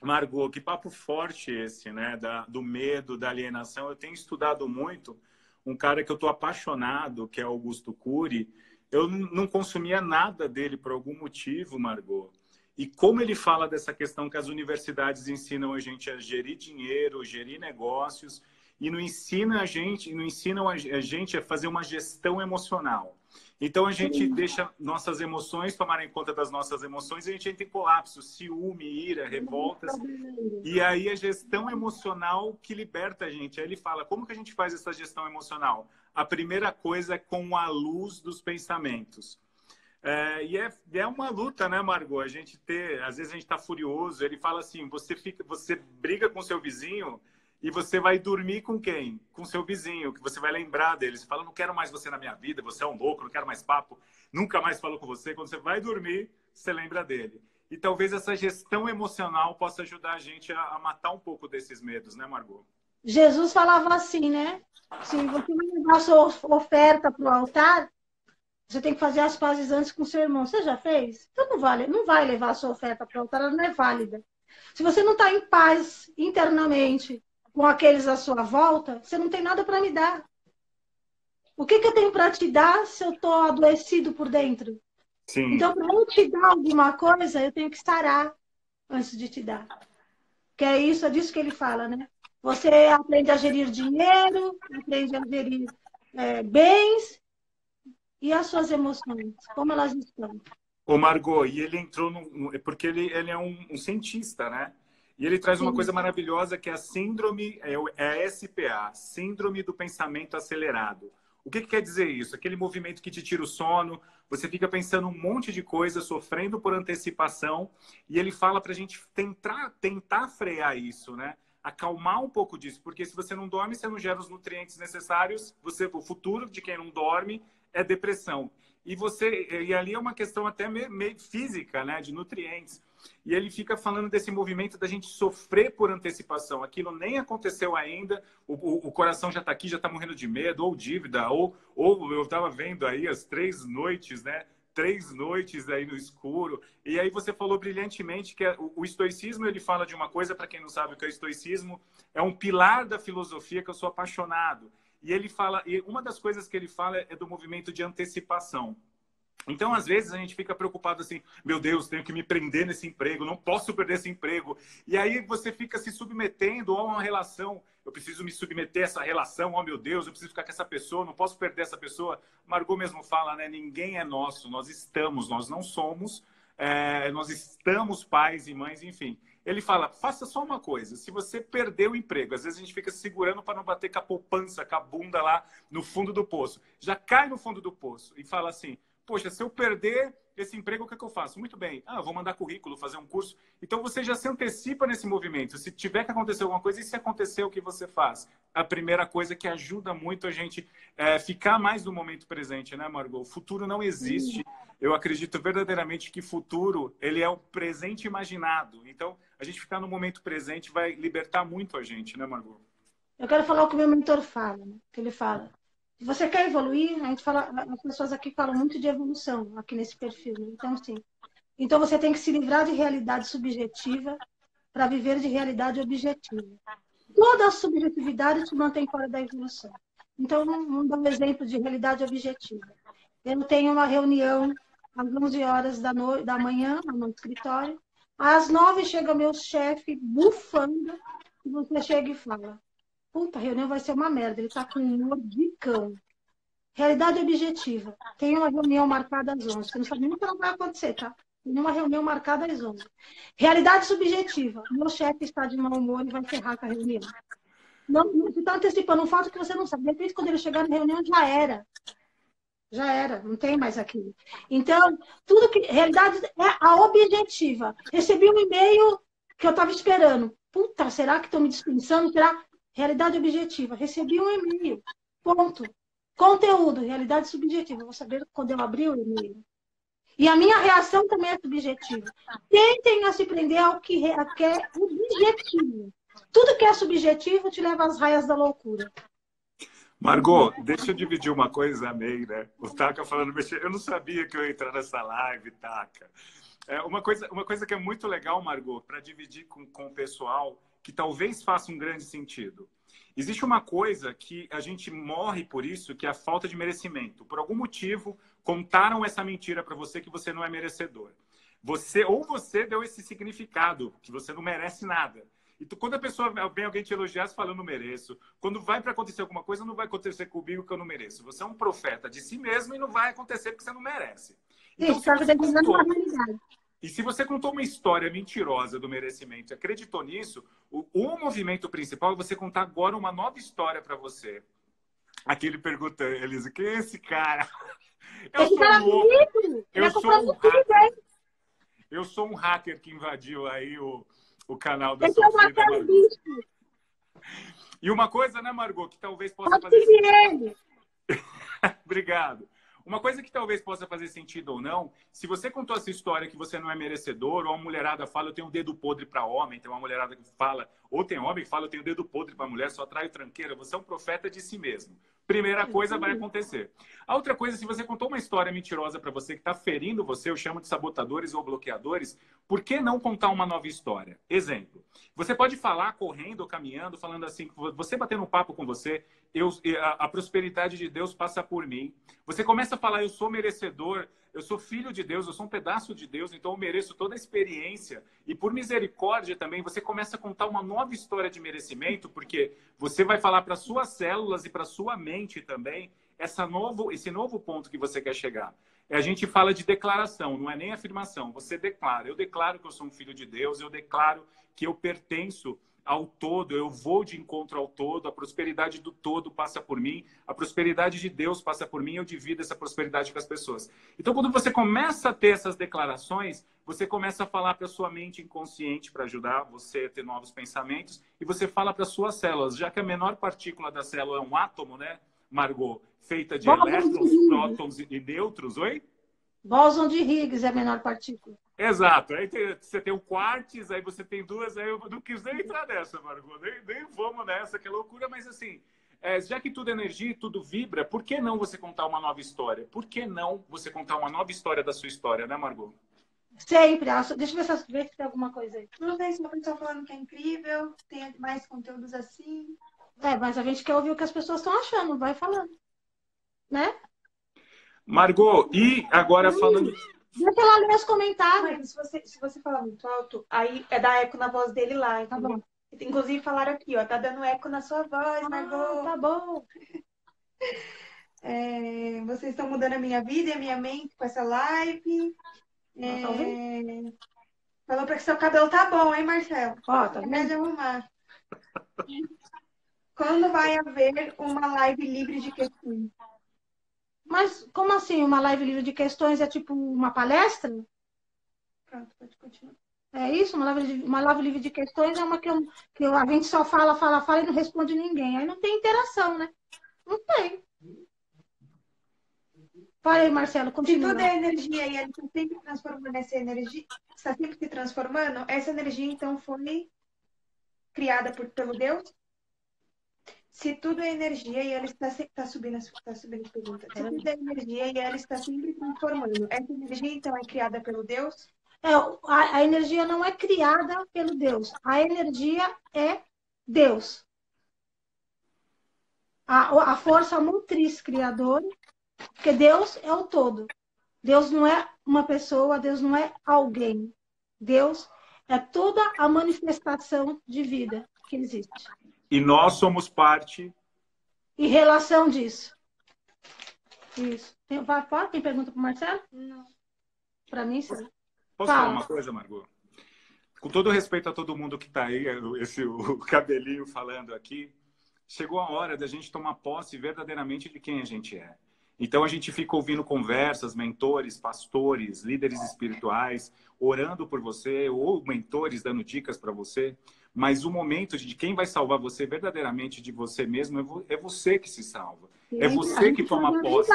Margot? Que papo forte esse, né? Da, do medo, da alienação. Eu tenho estudado muito um cara que eu estou apaixonado, que é Augusto Cury. Eu não consumia nada dele por algum motivo, Margot. E como ele fala dessa questão que as universidades ensinam a gente a gerir dinheiro, gerir negócios, e não ensinam a gente, não ensinam a gente a fazer uma gestão emocional. Então a gente deixa nossas emoções tomarem conta das nossas emoções e a gente entra em colapso, ciúme, ira, revoltas. E aí a gestão emocional que liberta a gente. Aí ele fala: como que a gente faz essa gestão emocional? A primeira coisa é com a luz dos pensamentos. É, e é, é uma luta, né, Margot? A gente ter, às vezes a gente está furioso. Ele fala assim: você fica, você briga com seu vizinho e você vai dormir com quem? Com seu vizinho, que você vai lembrar dele. Você fala: não quero mais você na minha vida, você é um louco, não quero mais papo, nunca mais falo com você. Quando você vai dormir, você lembra dele. E talvez essa gestão emocional possa ajudar a gente a, a matar um pouco desses medos, né, Margot? Jesus falava assim, né? Se você a sua oferta para o altar, você tem que fazer as pazes antes com o seu irmão. Você já fez? Então não vale, não vai levar a sua oferta para o altar, ela não é válida. Se você não está em paz internamente com aqueles à sua volta, você não tem nada para me dar. O que, que eu tenho para te dar se eu estou adoecido por dentro? Sim. Então, para eu te dar alguma coisa, eu tenho que estar antes de te dar. Que é isso, é disso que ele fala, né? Você aprende a gerir dinheiro, aprende a gerir é, bens e as suas emoções, como elas estão. Ô, Margot, e ele entrou no. Porque ele, ele é um, um cientista, né? E ele traz uma Sim. coisa maravilhosa que é a síndrome, é, o- é a SPA, Síndrome do Pensamento Acelerado. O que, que quer dizer isso? Aquele movimento que te tira o sono, você fica pensando um monte de coisa, sofrendo por antecipação, e ele fala para a gente tentar, tentar frear isso, né? Acalmar um pouco disso, porque se você não dorme, você não gera os nutrientes necessários, você, o futuro de quem não dorme é depressão. E você e ali é uma questão até meio, física, né, de nutrientes. E ele fica falando desse movimento da gente sofrer por antecipação. Aquilo nem aconteceu ainda, o, o, o coração já está aqui, já está morrendo de medo, ou dívida, ou, ou eu estava vendo aí as três noites, né? Três noites aí no escuro. E aí você falou brilhantemente que é- o, estoicismo, ele fala de uma coisa, para quem não sabe o que é estoicismo, é um pilar da filosofia que eu sou apaixonado. E ele fala, e uma das coisas que ele fala é do movimento de antecipação. Então, às vezes, a gente fica preocupado assim: meu Deus, tenho que me prender nesse emprego, não posso perder esse emprego. E aí você fica se submetendo a uma relação. Eu preciso me submeter a essa relação, oh meu Deus, eu preciso ficar com essa pessoa, não posso perder essa pessoa. Margot mesmo fala, né? Ninguém é nosso, nós estamos, nós não somos, é, nós estamos pais e mães, enfim. Ele fala: faça só uma coisa. Se você perder o emprego, às vezes a gente fica se segurando para não bater com a poupança, com a bunda lá no fundo do poço. Já cai no fundo do poço e fala assim: poxa, se eu perder esse emprego, o que, é que eu faço? Muito bem. Ah, vou mandar currículo, fazer um curso. Então você já se antecipa nesse movimento. Se tiver que acontecer alguma coisa, e se acontecer, o que você faz? A primeira coisa que ajuda muito a gente é, ficar mais no momento presente, né, Margot? O futuro não existe. Eu acredito verdadeiramente que futuro ele é o presente imaginado. Então, a gente ficar no momento presente vai libertar muito a gente, né, Margot? Eu quero falar o que o meu mentor fala, né? que ele fala. Você quer evoluir, a gente fala, as pessoas aqui falam muito de evolução aqui nesse perfil. Né? Então, sim. Então você tem que se livrar de realidade subjetiva para viver de realidade objetiva. Toda a subjetividade te mantém fora da evolução. Então, vamos dar um exemplo de realidade objetiva. Eu tenho uma reunião às 11 horas da, no... da manhã no escritório. Às 9 chega meu chefe bufando e você chega e fala: Puta, a reunião vai ser uma merda. Ele tá com humor de cão. Realidade objetiva. Tem uma reunião marcada às 11. Você não sabe nem o que vai acontecer, tá? Tem uma reunião marcada às 11. Realidade subjetiva. Meu chefe está de mau humor e vai ferrar com a reunião. Não, você está antecipando um fato que você não sabe. De repente, quando ele chegar na reunião, já era. Já era, não tem mais aquilo. Então, tudo que. Realidade é a objetiva. Recebi um e-mail que eu estava esperando. Puta, será que estão me dispensando? Será? Realidade objetiva. Recebi um e-mail. Ponto. Conteúdo, realidade subjetiva. Vou saber quando eu abrir o e-mail. E a minha reação também é subjetiva. Tentem a se prender ao que é objetivo. Tudo que é subjetivo te leva às raias da loucura. Margot, deixa eu dividir uma coisa, amei, né? O Taka falando, eu não sabia que eu ia entrar nessa live, Taka. É, uma, coisa, uma coisa que é muito legal, Margot, para dividir com, com o pessoal, que talvez faça um grande sentido. Existe uma coisa que a gente morre por isso, que é a falta de merecimento. Por algum motivo, contaram essa mentira para você que você não é merecedor. Você ou você deu esse significado que você não merece nada. Então, quando a pessoa vem alguém te elogiar, você fala, eu não mereço. Quando vai para acontecer alguma coisa, não vai acontecer comigo que eu não mereço. Você é um profeta de si mesmo e não vai acontecer porque você não merece. Então, Isso, você contou... E se você contou uma história mentirosa do merecimento e acreditou nisso, o, o movimento principal é você contar agora uma nova história para você. Aqui ele pergunta, Elisa, quem é esse cara? Eu esse sou cara um bonito. Eu sou um hacker. Eu sou um hacker que invadiu aí o, o canal da esse Sofia. Bicho. E uma coisa, né, Margot, que talvez possa Pode fazer ele. Obrigado. Uma coisa que talvez possa fazer sentido ou não, se você contou essa história que você não é merecedor, ou a mulherada fala, eu tenho um dedo podre para homem, tem uma mulherada que fala, ou tem homem que fala, eu tenho dedo podre para mulher, só traio tranqueira, você é um profeta de si mesmo. Primeira coisa vai acontecer. A outra coisa, se você contou uma história mentirosa para você que está ferindo você, eu chamo de sabotadores ou bloqueadores, por que não contar uma nova história? Exemplo, você pode falar correndo ou caminhando, falando assim, você batendo um papo com você, eu, a, a prosperidade de Deus passa por mim. Você começa a falar, eu sou merecedor Eu sou filho de Deus, eu sou um pedaço de Deus, então eu mereço toda a experiência. E por misericórdia também, você começa a contar uma nova história de merecimento, porque você vai falar para suas células e para sua mente também essa novo, esse novo ponto que você quer chegar. A gente fala de declaração, não é nem afirmação. Você declara. Eu declaro que eu sou um filho de Deus, eu declaro que eu pertenço ao todo, eu vou de encontro ao todo, a prosperidade do todo passa por mim, a prosperidade de Deus passa por mim, eu divido essa prosperidade com as pessoas. Então, quando você começa a ter essas declarações, você começa a falar para a sua mente inconsciente para ajudar você a ter novos pensamentos, e você fala para suas células, já que a menor partícula da célula é um átomo, né, Margot? Feita de elétrons, prótons e nêutrons, oi? Bóson de Higgs é a menor partícula. Exato. Aí tem, você tem o quartz, aí você tem duas, aí eu não quis nem entrar nessa, Margot. Nem, nem vamos nessa, que é loucura, mas assim, é, já que tudo é energia e tudo vibra, por que não você contar uma nova história? Por que não você contar uma nova história da sua história, né, Margot? Sempre. Deixa eu ver se, ver se tem alguma coisa aí. Não tem uma pessoa falando que é incrível, tem mais conteúdos assim. É, mas a gente quer ouvir o que as pessoas estão achando, vai falando. Né? Margot, e agora falando. Deixa ela ler os comentários. Mas se você, se você falar muito alto, aí é dar eco na voz dele lá. Tá bom. Inclusive falaram aqui, ó, tá dando eco na sua voz, Ah, Margot. tá bom. É, vocês estão mudando a minha vida e a minha mente com essa live. É, Tá ouvindo? falou pra que seu cabelo tá bom, hein, Marcelo? Ó, tá vendo? de arrumar. Quando vai haver uma live livre de questões? Mas como assim? Uma live livre de questões é tipo uma palestra? Pronto, pode continuar. É isso? Uma live, de- uma live livre de questões é uma que, eu- que eu- a gente só fala, fala, fala e não responde ninguém. Aí não tem interação, né? Não tem. Fala aí, Marcelo, Se continua. tudo é energia e ele está sempre transformando essa energia, está sempre se transformando, essa energia então foi criada por, pelo Deus? Se tudo é energia e ela está, se- está subindo, está subindo a pergunta. Se tudo é energia e ela está sempre transformando, essa energia então é criada pelo Deus? É, a, a energia não é criada pelo Deus. A energia é Deus. A, a força motriz criadora, porque Deus é o todo. Deus não é uma pessoa, Deus não é alguém. Deus é toda a manifestação de vida que existe. E nós somos parte. E relação disso. Isso. Tem, vai, pode? Tem pergunta para o Marcelo? Não. Para mim, sim. Posso Fala. falar uma coisa, Margot? Com todo respeito a todo mundo que está aí, esse o cabelinho falando aqui, chegou a hora da gente tomar posse verdadeiramente de quem a gente é. Então a gente fica ouvindo conversas, mentores, pastores, líderes espirituais, orando por você, ou mentores dando dicas para você. Mas o momento de quem vai salvar você verdadeiramente de você mesmo é é você que se salva. É Sim, você a gente que toma posse.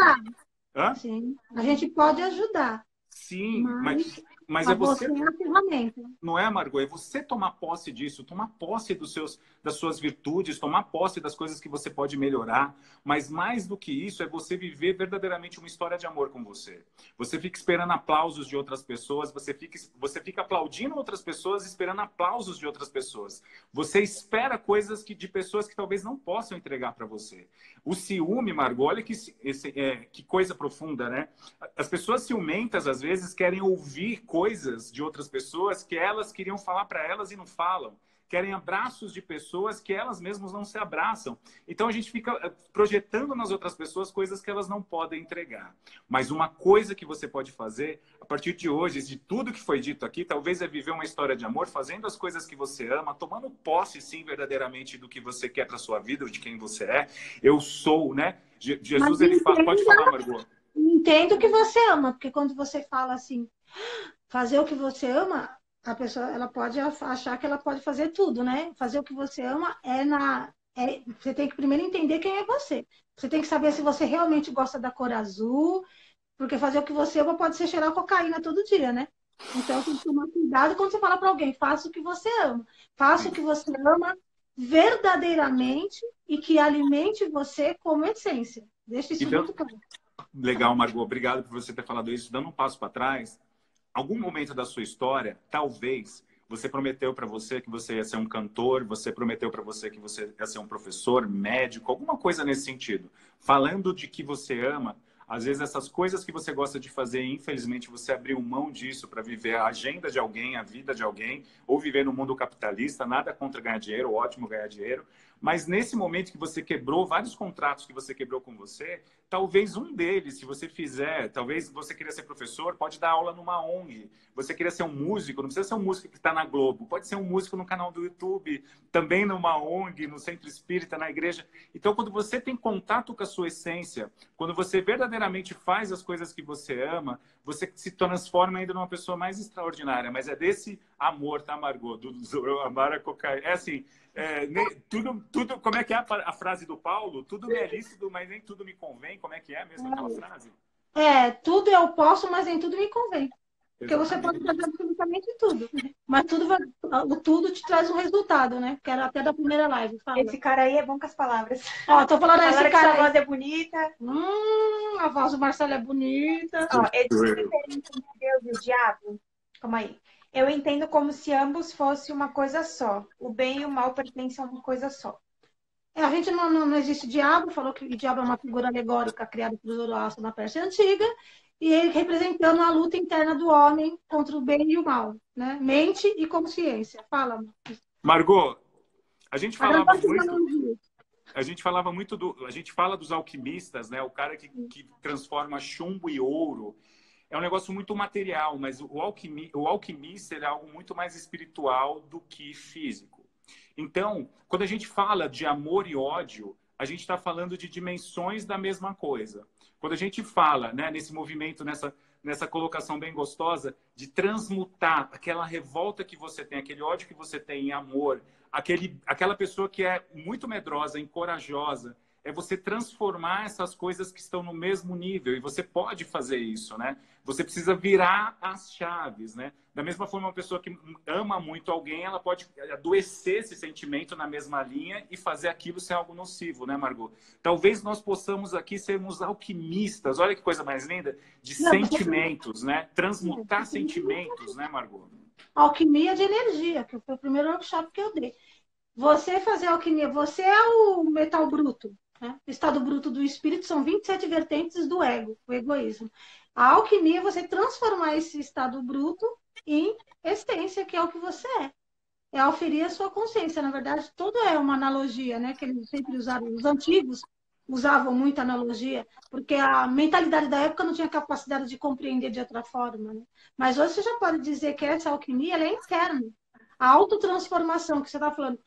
Sim. A gente pode ajudar. Sim, mas, Mas- mas Mas é você você a ferramenta. não é, Margot? É você tomar posse disso, tomar posse dos seus, das suas virtudes, tomar posse das coisas que você pode melhorar. Mas mais do que isso, é você viver verdadeiramente uma história de amor com você. Você fica esperando aplausos de outras pessoas, você fica, você fica aplaudindo outras pessoas, esperando aplausos de outras pessoas. Você espera coisas que, de pessoas que talvez não possam entregar para você. O ciúme, Margot, olha que, esse, é, que coisa profunda, né? As pessoas ciumentas, às vezes, querem ouvir coisas de outras pessoas que elas queriam falar para elas e não falam. Querem abraços de pessoas que elas mesmas não se abraçam. Então a gente fica eh, projetando nas outras pessoas coisas que elas não podem entregar. Mas uma coisa que você pode fazer a partir de hoje, de tudo que foi dito aqui, talvez é viver uma história de amor, fazendo as coisas que você ama, tomando posse, sim, verdadeiramente do que você quer para sua vida, de quem você é. Eu sou, né? Je- Jesus, Mas ele fala. Pode falar, Margot. Entendo que você ama, porque quando você fala assim, fazer o que você ama, a pessoa ela pode achar que ela pode fazer tudo, né? Fazer o que você ama é na. é- você tem que primeiro entender quem é você. Você tem que saber se você realmente gosta da cor azul, porque fazer o que você ama pode ser cheirar cocaína todo dia, né? Então tem que tomar cuidado quando você fala para alguém, faça o que você ama. Faça o que você ama verdadeiramente e que alimente você como essência. Deixa isso Então- muito claro. Legal, Margot. Obrigado por você ter falado isso. Dando um passo para trás, algum momento da sua história, talvez você prometeu para você que você ia ser um cantor, você prometeu para você que você ia ser um professor, médico, alguma coisa nesse sentido. Falando de que você ama, Às vezes essas coisas que você gosta de fazer, infelizmente você abriu mão disso para viver a agenda de alguém, a vida de alguém, ou viver no mundo capitalista, nada contra ganhar dinheiro, ótimo ganhar dinheiro, mas nesse momento que você quebrou vários contratos que você quebrou com você, talvez um deles, se você fizer, talvez você queria ser professor, pode dar aula numa ONG. Você queria ser um músico, não precisa ser um músico que está na Globo, pode ser um músico no canal do YouTube, também numa ONG, no centro espírita, na igreja. Então, quando você tem contato com a sua essência, quando você verdadeiramente faz as coisas que você ama, você se transforma ainda numa pessoa mais extraordinária. Mas é desse amor, tá, Margot? Do, do amar a cocaína. É assim, é, nem, tudo, tudo, como é que é a, a, frase do Paulo? Tudo me é lícito, mas nem tudo me convém. Como é que é mesmo aquela frase? É, tudo eu posso, mas nem tudo me convém. Porque você pode fazer absolutamente tudo. Mas tudo tudo te traz um resultado, né? Que era até da primeira live. Fala. Esse cara aí é bom com as palavras. Ó, tô falando esse cara. Que sua voz é bonita. Hum, a voz do Marcelo é bonita. Ó, existe diferença entre Deus e o diabo? Calma aí. Eu entendo como se ambos fossem uma coisa só. O bem e o mal pertencem a uma coisa só. É, a gente não, não, não, existe diabo, falou que o diabo é uma figura alegórica criada por Zoroastro na Pérsia Antiga, e ele representando a luta interna do homem contra o bem e o mal, né? Mente e consciência. Fala. Margot, a gente falava muito. A gente falava muito do. A gente fala dos alquimistas, né? O cara que, que transforma chumbo e ouro é um negócio muito material, mas o, alquimi, o alquimista é algo muito mais espiritual do que físico. Então, quando a gente fala de amor e ódio, a gente está falando de dimensões da mesma coisa. Quando a gente fala né, nesse movimento, nessa, nessa colocação bem gostosa, de transmutar aquela revolta que você tem, aquele ódio que você tem em amor, aquele, aquela pessoa que é muito medrosa, encorajosa, é você transformar essas coisas que estão no mesmo nível. E você pode fazer isso, né? Você precisa virar as chaves, né? Da mesma forma, uma pessoa que ama muito alguém, ela pode adoecer esse sentimento na mesma linha e fazer aquilo ser algo nocivo, né, Margot? Talvez nós possamos aqui sermos alquimistas, olha que coisa mais linda, de Não, sentimentos, né? Transmutar sentimentos, né, Margot? Alquimia de energia, que foi o primeiro workshop que eu dei. Você fazer alquimia, você é o metal bruto. Né? O estado bruto do espírito são 27 vertentes do ego, o egoísmo. A alquimia é você transformar esse estado bruto em essência, que é o que você é. É oferir a sua consciência. Na verdade, tudo é uma analogia, né? Que eles sempre usaram. Os antigos usavam muita analogia, porque a mentalidade da época não tinha capacidade de compreender de outra forma. Né? Mas hoje você já pode dizer que essa alquimia é interna. A autotransformação que você está falando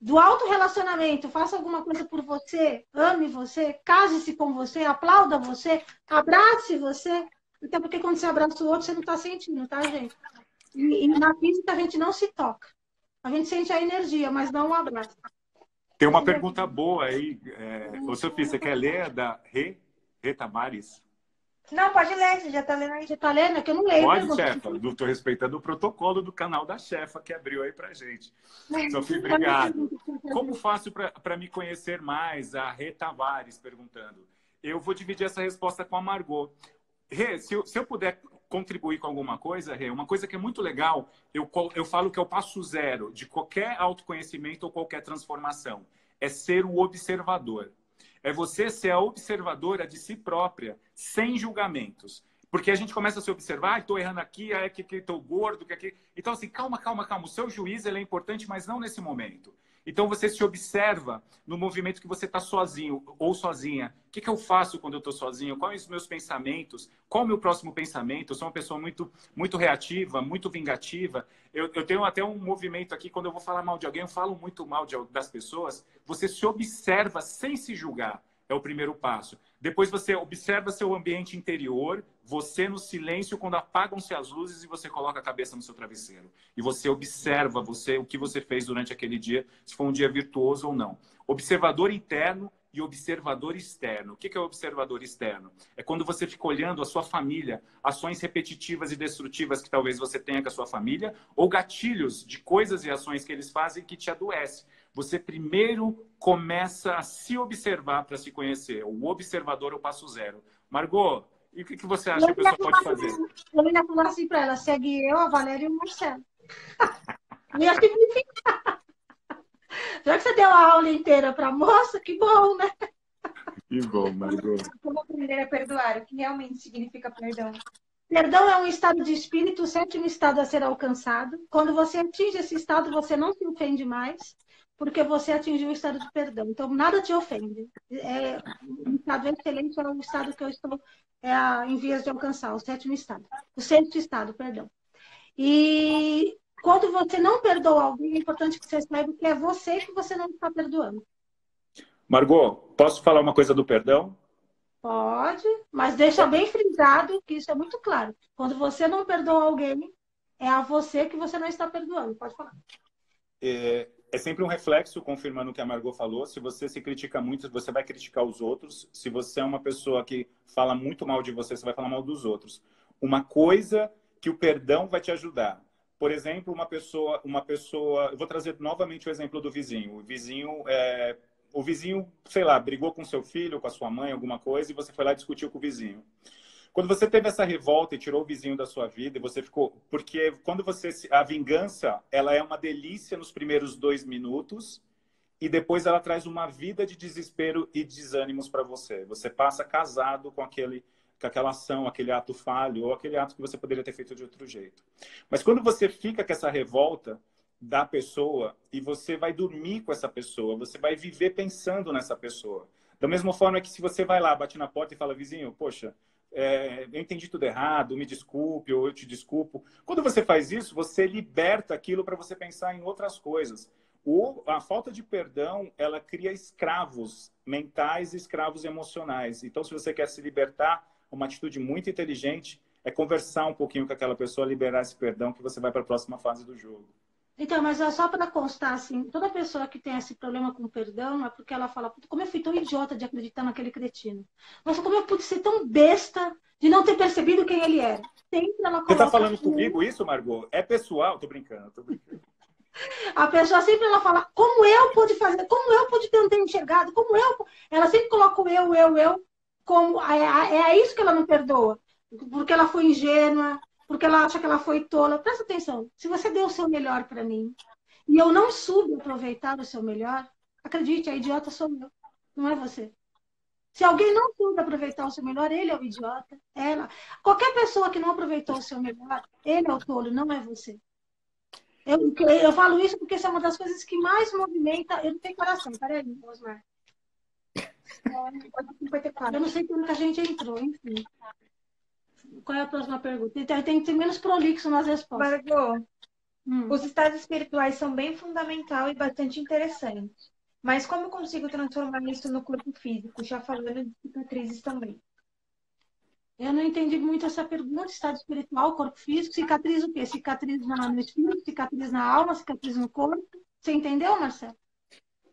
do auto-relacionamento, faça alguma coisa por você, ame você, case-se com você, aplauda você, abrace você. Até porque quando você abraça o outro, você não está sentindo, tá, gente? E, e, na física a gente não se toca. A gente sente a energia, mas não o abraço. Tem uma pergunta boa aí. É, ô, Sofia, você quer ler da Rê, Rê Tamares? Não, pode ler, você já está lendo aí. Você está lendo? É que eu não leio. Pode, chefa. Estou respeitando o protocolo do canal da chefa que abriu aí para gente. Sofia, obrigado. Como faço para me conhecer mais? A Rê Tavares perguntando. Eu vou dividir essa resposta com a Margot. Rê, se eu, se eu puder contribuir com alguma coisa, Rê, uma coisa que é muito legal, eu, eu falo que é o passo zero de qualquer autoconhecimento ou qualquer transformação. É ser o observador. É você ser a observadora de si própria, sem julgamentos. Porque a gente começa a se observar, estou errando aqui, é que estou gordo, que aqui. Então, assim, calma, calma, calma. O seu ele é importante, mas não nesse momento. Então, você se observa no movimento que você está sozinho ou sozinha. O que, que eu faço quando eu estou sozinho? Quais os meus pensamentos? Qual o meu próximo pensamento? Eu sou uma pessoa muito, muito reativa, muito vingativa. Eu, eu tenho até um movimento aqui, quando eu vou falar mal de alguém, eu falo muito mal de, das pessoas. Você se observa sem se julgar é o primeiro passo. Depois você observa seu ambiente interior, você no silêncio, quando apagam-se as luzes e você coloca a cabeça no seu travesseiro. E você observa você o que você fez durante aquele dia, se foi um dia virtuoso ou não. Observador interno e observador externo. O que é o observador externo? É quando você fica olhando a sua família, ações repetitivas e destrutivas que talvez você tenha com a sua família, ou gatilhos de coisas e ações que eles fazem que te adoecem você primeiro começa a se observar para se conhecer. O observador é o passo zero. Margot, e o que, que você acha que a pessoa pode fazer? Eu ia falar assim para ela, segue eu, a Valéria e o Marcelo. ia simplificar. Já que você deu a aula inteira para a moça, que bom, né? Que bom, Margot. Como aprender a perdoar? O que realmente significa perdão? Perdão é um estado de espírito, o sétimo estado a ser alcançado. Quando você atinge esse estado, você não se ofende mais, porque você atingiu o estado de perdão. Então, nada te ofende. É um estado excelente, é o estado que eu estou é, em vias de alcançar, o sétimo estado. O sexto estado, perdão. E quando você não perdoa alguém, é importante que você saiba que é você que você não está perdoando. Margot, posso falar uma coisa do perdão? Pode, mas deixa bem frisado que isso é muito claro. Quando você não perdoa alguém, é a você que você não está perdoando. Pode falar. É, é sempre um reflexo, confirmando o que a Margot falou. Se você se critica muito, você vai criticar os outros. Se você é uma pessoa que fala muito mal de você, você vai falar mal dos outros. Uma coisa que o perdão vai te ajudar. Por exemplo, uma pessoa, uma pessoa, eu vou trazer novamente o exemplo do vizinho. O vizinho é, o vizinho, sei lá, brigou com seu filho, com a sua mãe, alguma coisa, e você foi lá e discutiu com o vizinho. Quando você teve essa revolta e tirou o vizinho da sua vida, você ficou. Porque quando você. A vingança, ela é uma delícia nos primeiros dois minutos, e depois ela traz uma vida de desespero e desânimos para você. Você passa casado com aquele com aquela ação, aquele ato falho, ou aquele ato que você poderia ter feito de outro jeito. Mas quando você fica com essa revolta, da pessoa e você vai dormir com essa pessoa, você vai viver pensando nessa pessoa. Da mesma forma que se você vai lá, bate na porta e fala, vizinho, poxa, é, eu entendi tudo errado, me desculpe, ou eu te desculpo. Quando você faz isso, você liberta aquilo para você pensar em outras coisas. O, a falta de perdão, ela cria escravos mentais e escravos emocionais. Então, se você quer se libertar, uma atitude muito inteligente é conversar um pouquinho com aquela pessoa, liberar esse perdão, que você vai para a próxima fase do jogo. Então, mas é só para constar, assim, toda pessoa que tem esse problema com perdão é porque ela fala, como eu fui tão idiota de acreditar naquele cretino. Nossa, como eu pude ser tão besta de não ter percebido quem ele era. Sempre ela Você tá falando assim, comigo isso, Margot? É pessoal? Tô brincando, tô brincando. A pessoa sempre ela fala, como eu pude fazer, como eu pude ter, ter enxergado, como eu. Ela sempre coloca o eu, eu, eu, como. É, é, é isso que ela não perdoa. Porque ela foi ingênua, porque ela acha que ela foi tola. Presta atenção, se você deu o seu melhor para mim e eu não soube aproveitar o seu melhor, acredite, a idiota sou eu, não é você. Se alguém não soube aproveitar o seu melhor, ele é o idiota, ela. Qualquer pessoa que não aproveitou o seu melhor, ele é o tolo, não é você. Eu, eu falo isso porque isso é uma das coisas que mais movimenta. Eu não tenho coração, peraí, Osmar. Eu não sei como que a gente entrou, enfim. Qual é a próxima pergunta? Então, tem que ser menos prolixo nas respostas. Margot, hum. os estados espirituais são bem fundamental e bastante interessantes. Mas como consigo transformar isso no corpo físico? Já falando de cicatrizes também. Eu não entendi muito essa pergunta. Estado espiritual, corpo físico, cicatriz o quê? Cicatriz no espírito, cicatriz na alma, cicatriz no corpo. Você entendeu, Marcelo?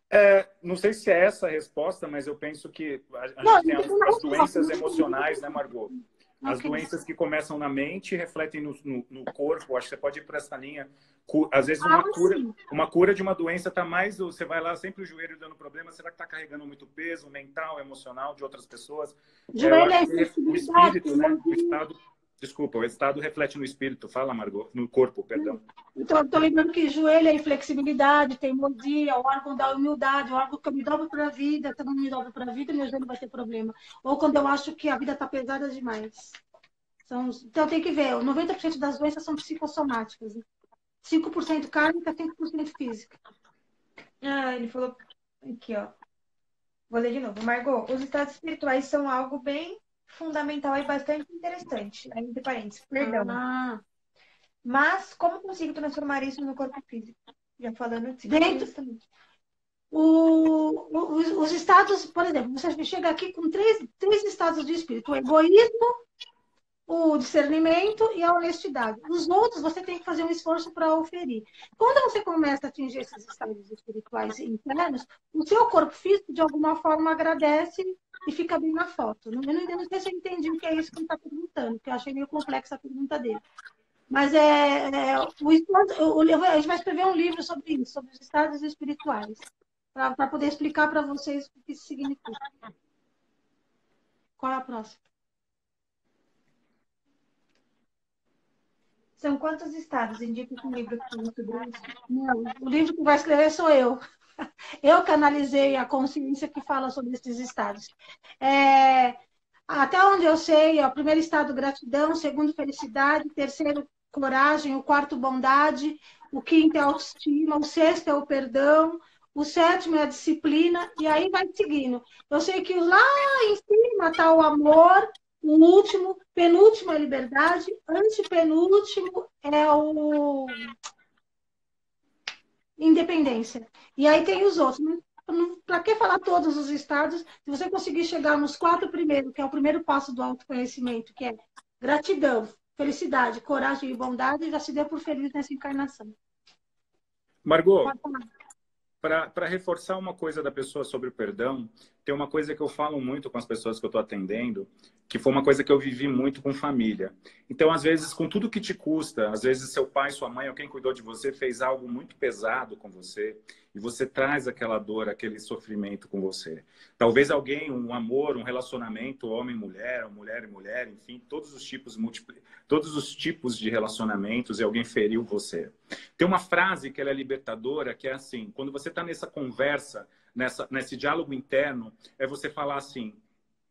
É, não sei se é essa a resposta, mas eu penso que a, a não, gente tem as, as doenças emocionais, né, Margot? As doenças que começam na mente refletem no, no, no, corpo. Acho que você pode ir para essa linha. Às vezes uma ah, cura, uma cura de uma doença está mais. Você vai lá sempre o joelho dando problema. Será que está carregando muito peso mental, emocional de outras pessoas? Joelho é, é o espírito, né? O estado Desculpa, o estado reflete no espírito. Fala, Margot. No corpo, perdão. Estou lembrando que joelho é inflexibilidade, teimosia, o órgão da humildade, o órgão que eu me dobro para a vida, se eu não me dobro para a vida, meu joelho vai ter problema. Ou quando eu acho que a vida está pesada demais. São, então, tem que ver. 90% das doenças são psicossomáticas. Né? 5% kármica, 5% física. Ah, ele falou aqui, ó. Vou ler de novo. Margot, os estados espirituais são algo bem fundamental e bastante interessante. Entre parênteses, perdão. Ah. Mas como consigo transformar isso no corpo físico? Já falando de Dentro, o, o, os, os, estados, por exemplo, você chega aqui com três, três estados de espírito: o egoísmo, o discernimento e a honestidade. Os outros você tem que fazer um esforço para oferir. Quando você começa a atingir esses estados espirituais internos, o seu corpo físico de alguma forma agradece e fica bem na foto. Eu não, eu não sei se eu entendi o que é isso que ele está perguntando, porque eu achei meio complexa a pergunta dele. Mas é, é o, o, a gente vai escrever um livro sobre isso, sobre os estados espirituais, para poder explicar para vocês o que isso significa. Qual é a próxima? São quantos estados? Indica o livro que isso? Não, o livro que vai escrever sou eu. Eu canalizei a consciência que fala sobre esses estados. É, até onde eu sei, o primeiro estado, gratidão, segundo, felicidade, terceiro, coragem, o quarto, bondade, o quinto é autoestima, o sexto é o perdão, o sétimo é a disciplina, e aí vai seguindo. Eu sei que lá em cima está o amor, o último, penúltimo é liberdade, antepenúltimo é o independência. E aí tem os outros. Para que falar todos os estados? Se você conseguir chegar nos quatro primeiros, que é o primeiro passo do autoconhecimento, que é gratidão, felicidade, coragem e bondade, já se deu por feliz nessa encarnação. Margot, para reforçar uma coisa da pessoa sobre o perdão, tem uma coisa que eu falo muito com as pessoas que eu estou atendendo, que foi uma coisa que eu vivi muito com família. Então, às vezes, com tudo que te custa, às vezes seu pai, sua mãe ou quem cuidou de você fez algo muito pesado com você e você traz aquela dor, aquele sofrimento com você. Talvez alguém, um amor, um relacionamento, homem, mulher, mulher e mulher, enfim, todos os tipos todos os tipos de relacionamentos e alguém feriu você. Tem uma frase que ela é libertadora, que é assim, quando você está nessa conversa, nessa, nesse diálogo interno, é você falar assim,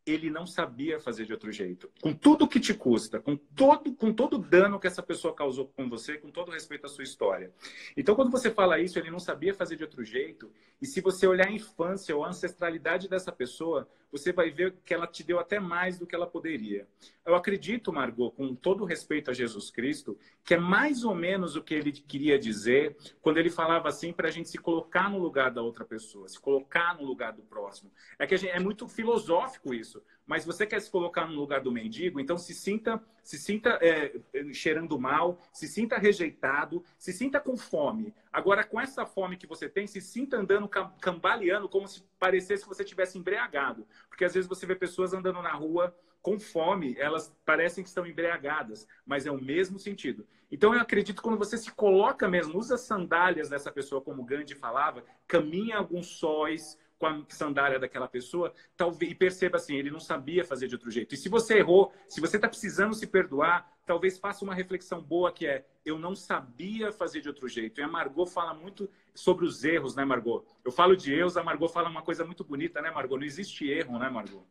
ele não sabia fazer de outro jeito. Com tudo que te custa, com todo com todo o dano que essa pessoa causou com você, com todo respeito à sua história. Então, quando você fala isso, ele não sabia fazer de outro jeito, e se você olhar a infância ou a ancestralidade dessa pessoa, você vai ver que ela te deu até mais do que ela poderia. Eu acredito, Margot, com todo respeito a Jesus Cristo, que é mais ou menos o que ele queria dizer quando ele falava assim para a gente se colocar no lugar da outra pessoa, se colocar no lugar do próximo. É que gente, é muito filosófico isso, mas você quer se colocar no lugar do mendigo, então se sinta, se sinta é, cheirando mal, se sinta rejeitado, se sinta com fome. Agora, com essa fome que você tem, se sinta andando cambaleando como se parecesse que você tivesse embriagado. Porque às vezes você vê pessoas andando na rua com fome, elas parecem que estão embriagadas, mas é o mesmo sentido. Então eu acredito que quando você se coloca mesmo, usa sandálias dessa pessoa, como Gandhi falava, caminha alguns sóis, com a sandália daquela pessoa, talvez e perceba assim, ele não sabia fazer de outro jeito. E se você errou, se você está precisando se perdoar, talvez faça uma reflexão boa que é, eu não sabia fazer de outro jeito. E a Margot fala muito sobre os erros, né, Margot? Eu falo de erros, a Margot fala uma coisa muito bonita, né, Margot? Não existe erro, né, Margot?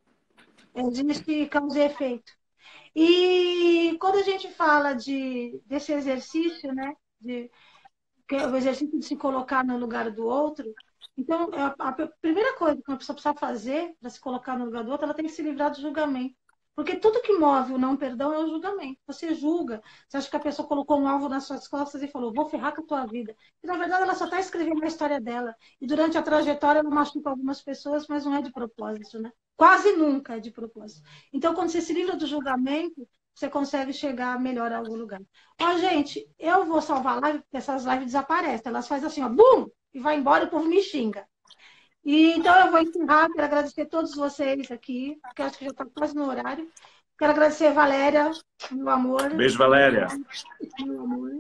Existe causa e efeito. E quando a gente fala de, desse exercício, né, de, é o exercício de se colocar no lugar do outro, então, é a, primeira coisa que uma pessoa precisa fazer para se colocar no lugar do outro, ela tem que se livrar do julgamento. Porque tudo que move o não perdão é o julgamento. Você julga, você acha que a pessoa colocou um alvo nas suas costas e falou, vou ferrar com a tua vida. E na verdade ela só está escrevendo a história dela. E durante a trajetória ela machuca algumas pessoas, mas não é de propósito, né? Quase nunca é de propósito. Então, quando você se livra do julgamento, você consegue chegar melhor a algum lugar. Ó, gente, eu vou salvar a live, porque essas lives desaparecem. Elas fazem assim, ó, bum! E vai embora e o povo me xinga. E, então eu vou encerrar, quero agradecer a todos vocês aqui, porque acho que já está quase no horário. Quero agradecer a Valéria, meu amor. Beijo, Valéria. Meu amor.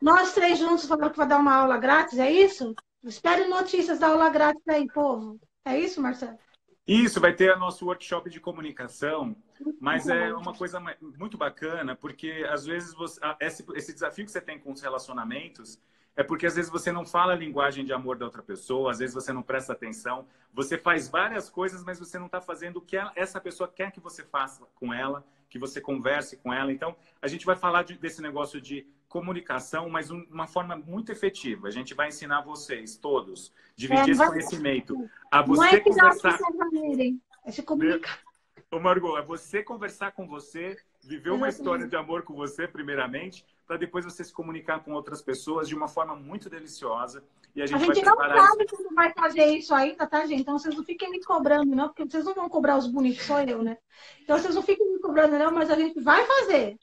Nós três juntos falamos que vai dar uma aula grátis, é isso? Espere notícias da aula grátis aí, povo. É isso, Marcelo? Isso, vai ter o nosso workshop de comunicação, mas é uma coisa muito bacana, porque às vezes você, esse, esse desafio que você tem com os relacionamentos, é porque às vezes você não fala a linguagem de amor da outra pessoa, às vezes você não presta atenção, você faz várias coisas, mas você não está fazendo o que essa pessoa quer que você faça com ela, que você converse com ela. Então, a gente vai falar de, desse negócio de comunicação, mas um, uma forma muito efetiva. A gente vai ensinar vocês todos, dividir é, esse conhecimento, a você não é conversar. É se comunicar. Ô Margot, é você conversar com você, viver uma história de amor com você, primeiramente, para depois você se comunicar com outras pessoas de uma forma muito deliciosa. E a gente, a gente não sabe isso. como vai fazer isso ainda, tá, gente? Então vocês não fiquem me cobrando, não, porque vocês não vão cobrar os bonitos, só eu, né? Então vocês não fiquem me cobrando, não, mas a gente vai fazer.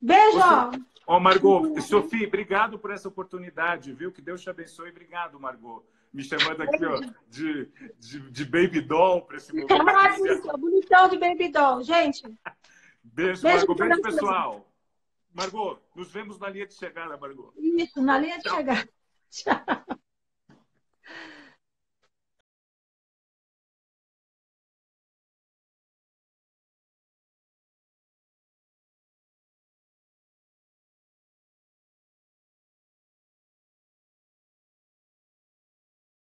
Beijo! Você... Ó, oh, Margot, Sofia, obrigado por essa oportunidade, viu? Que Deus te abençoe. Obrigado, Margot. Me chamando aqui, ó, de, de, de Baby Doll para esse momento. Ah, bonitão de Baby Doll. Gente. Beijo, Beijo Margot. Beijo, pessoal. Margot, nos vemos na linha de chegada, Margot. Isso, na linha de Tchau. chegada. Tchau.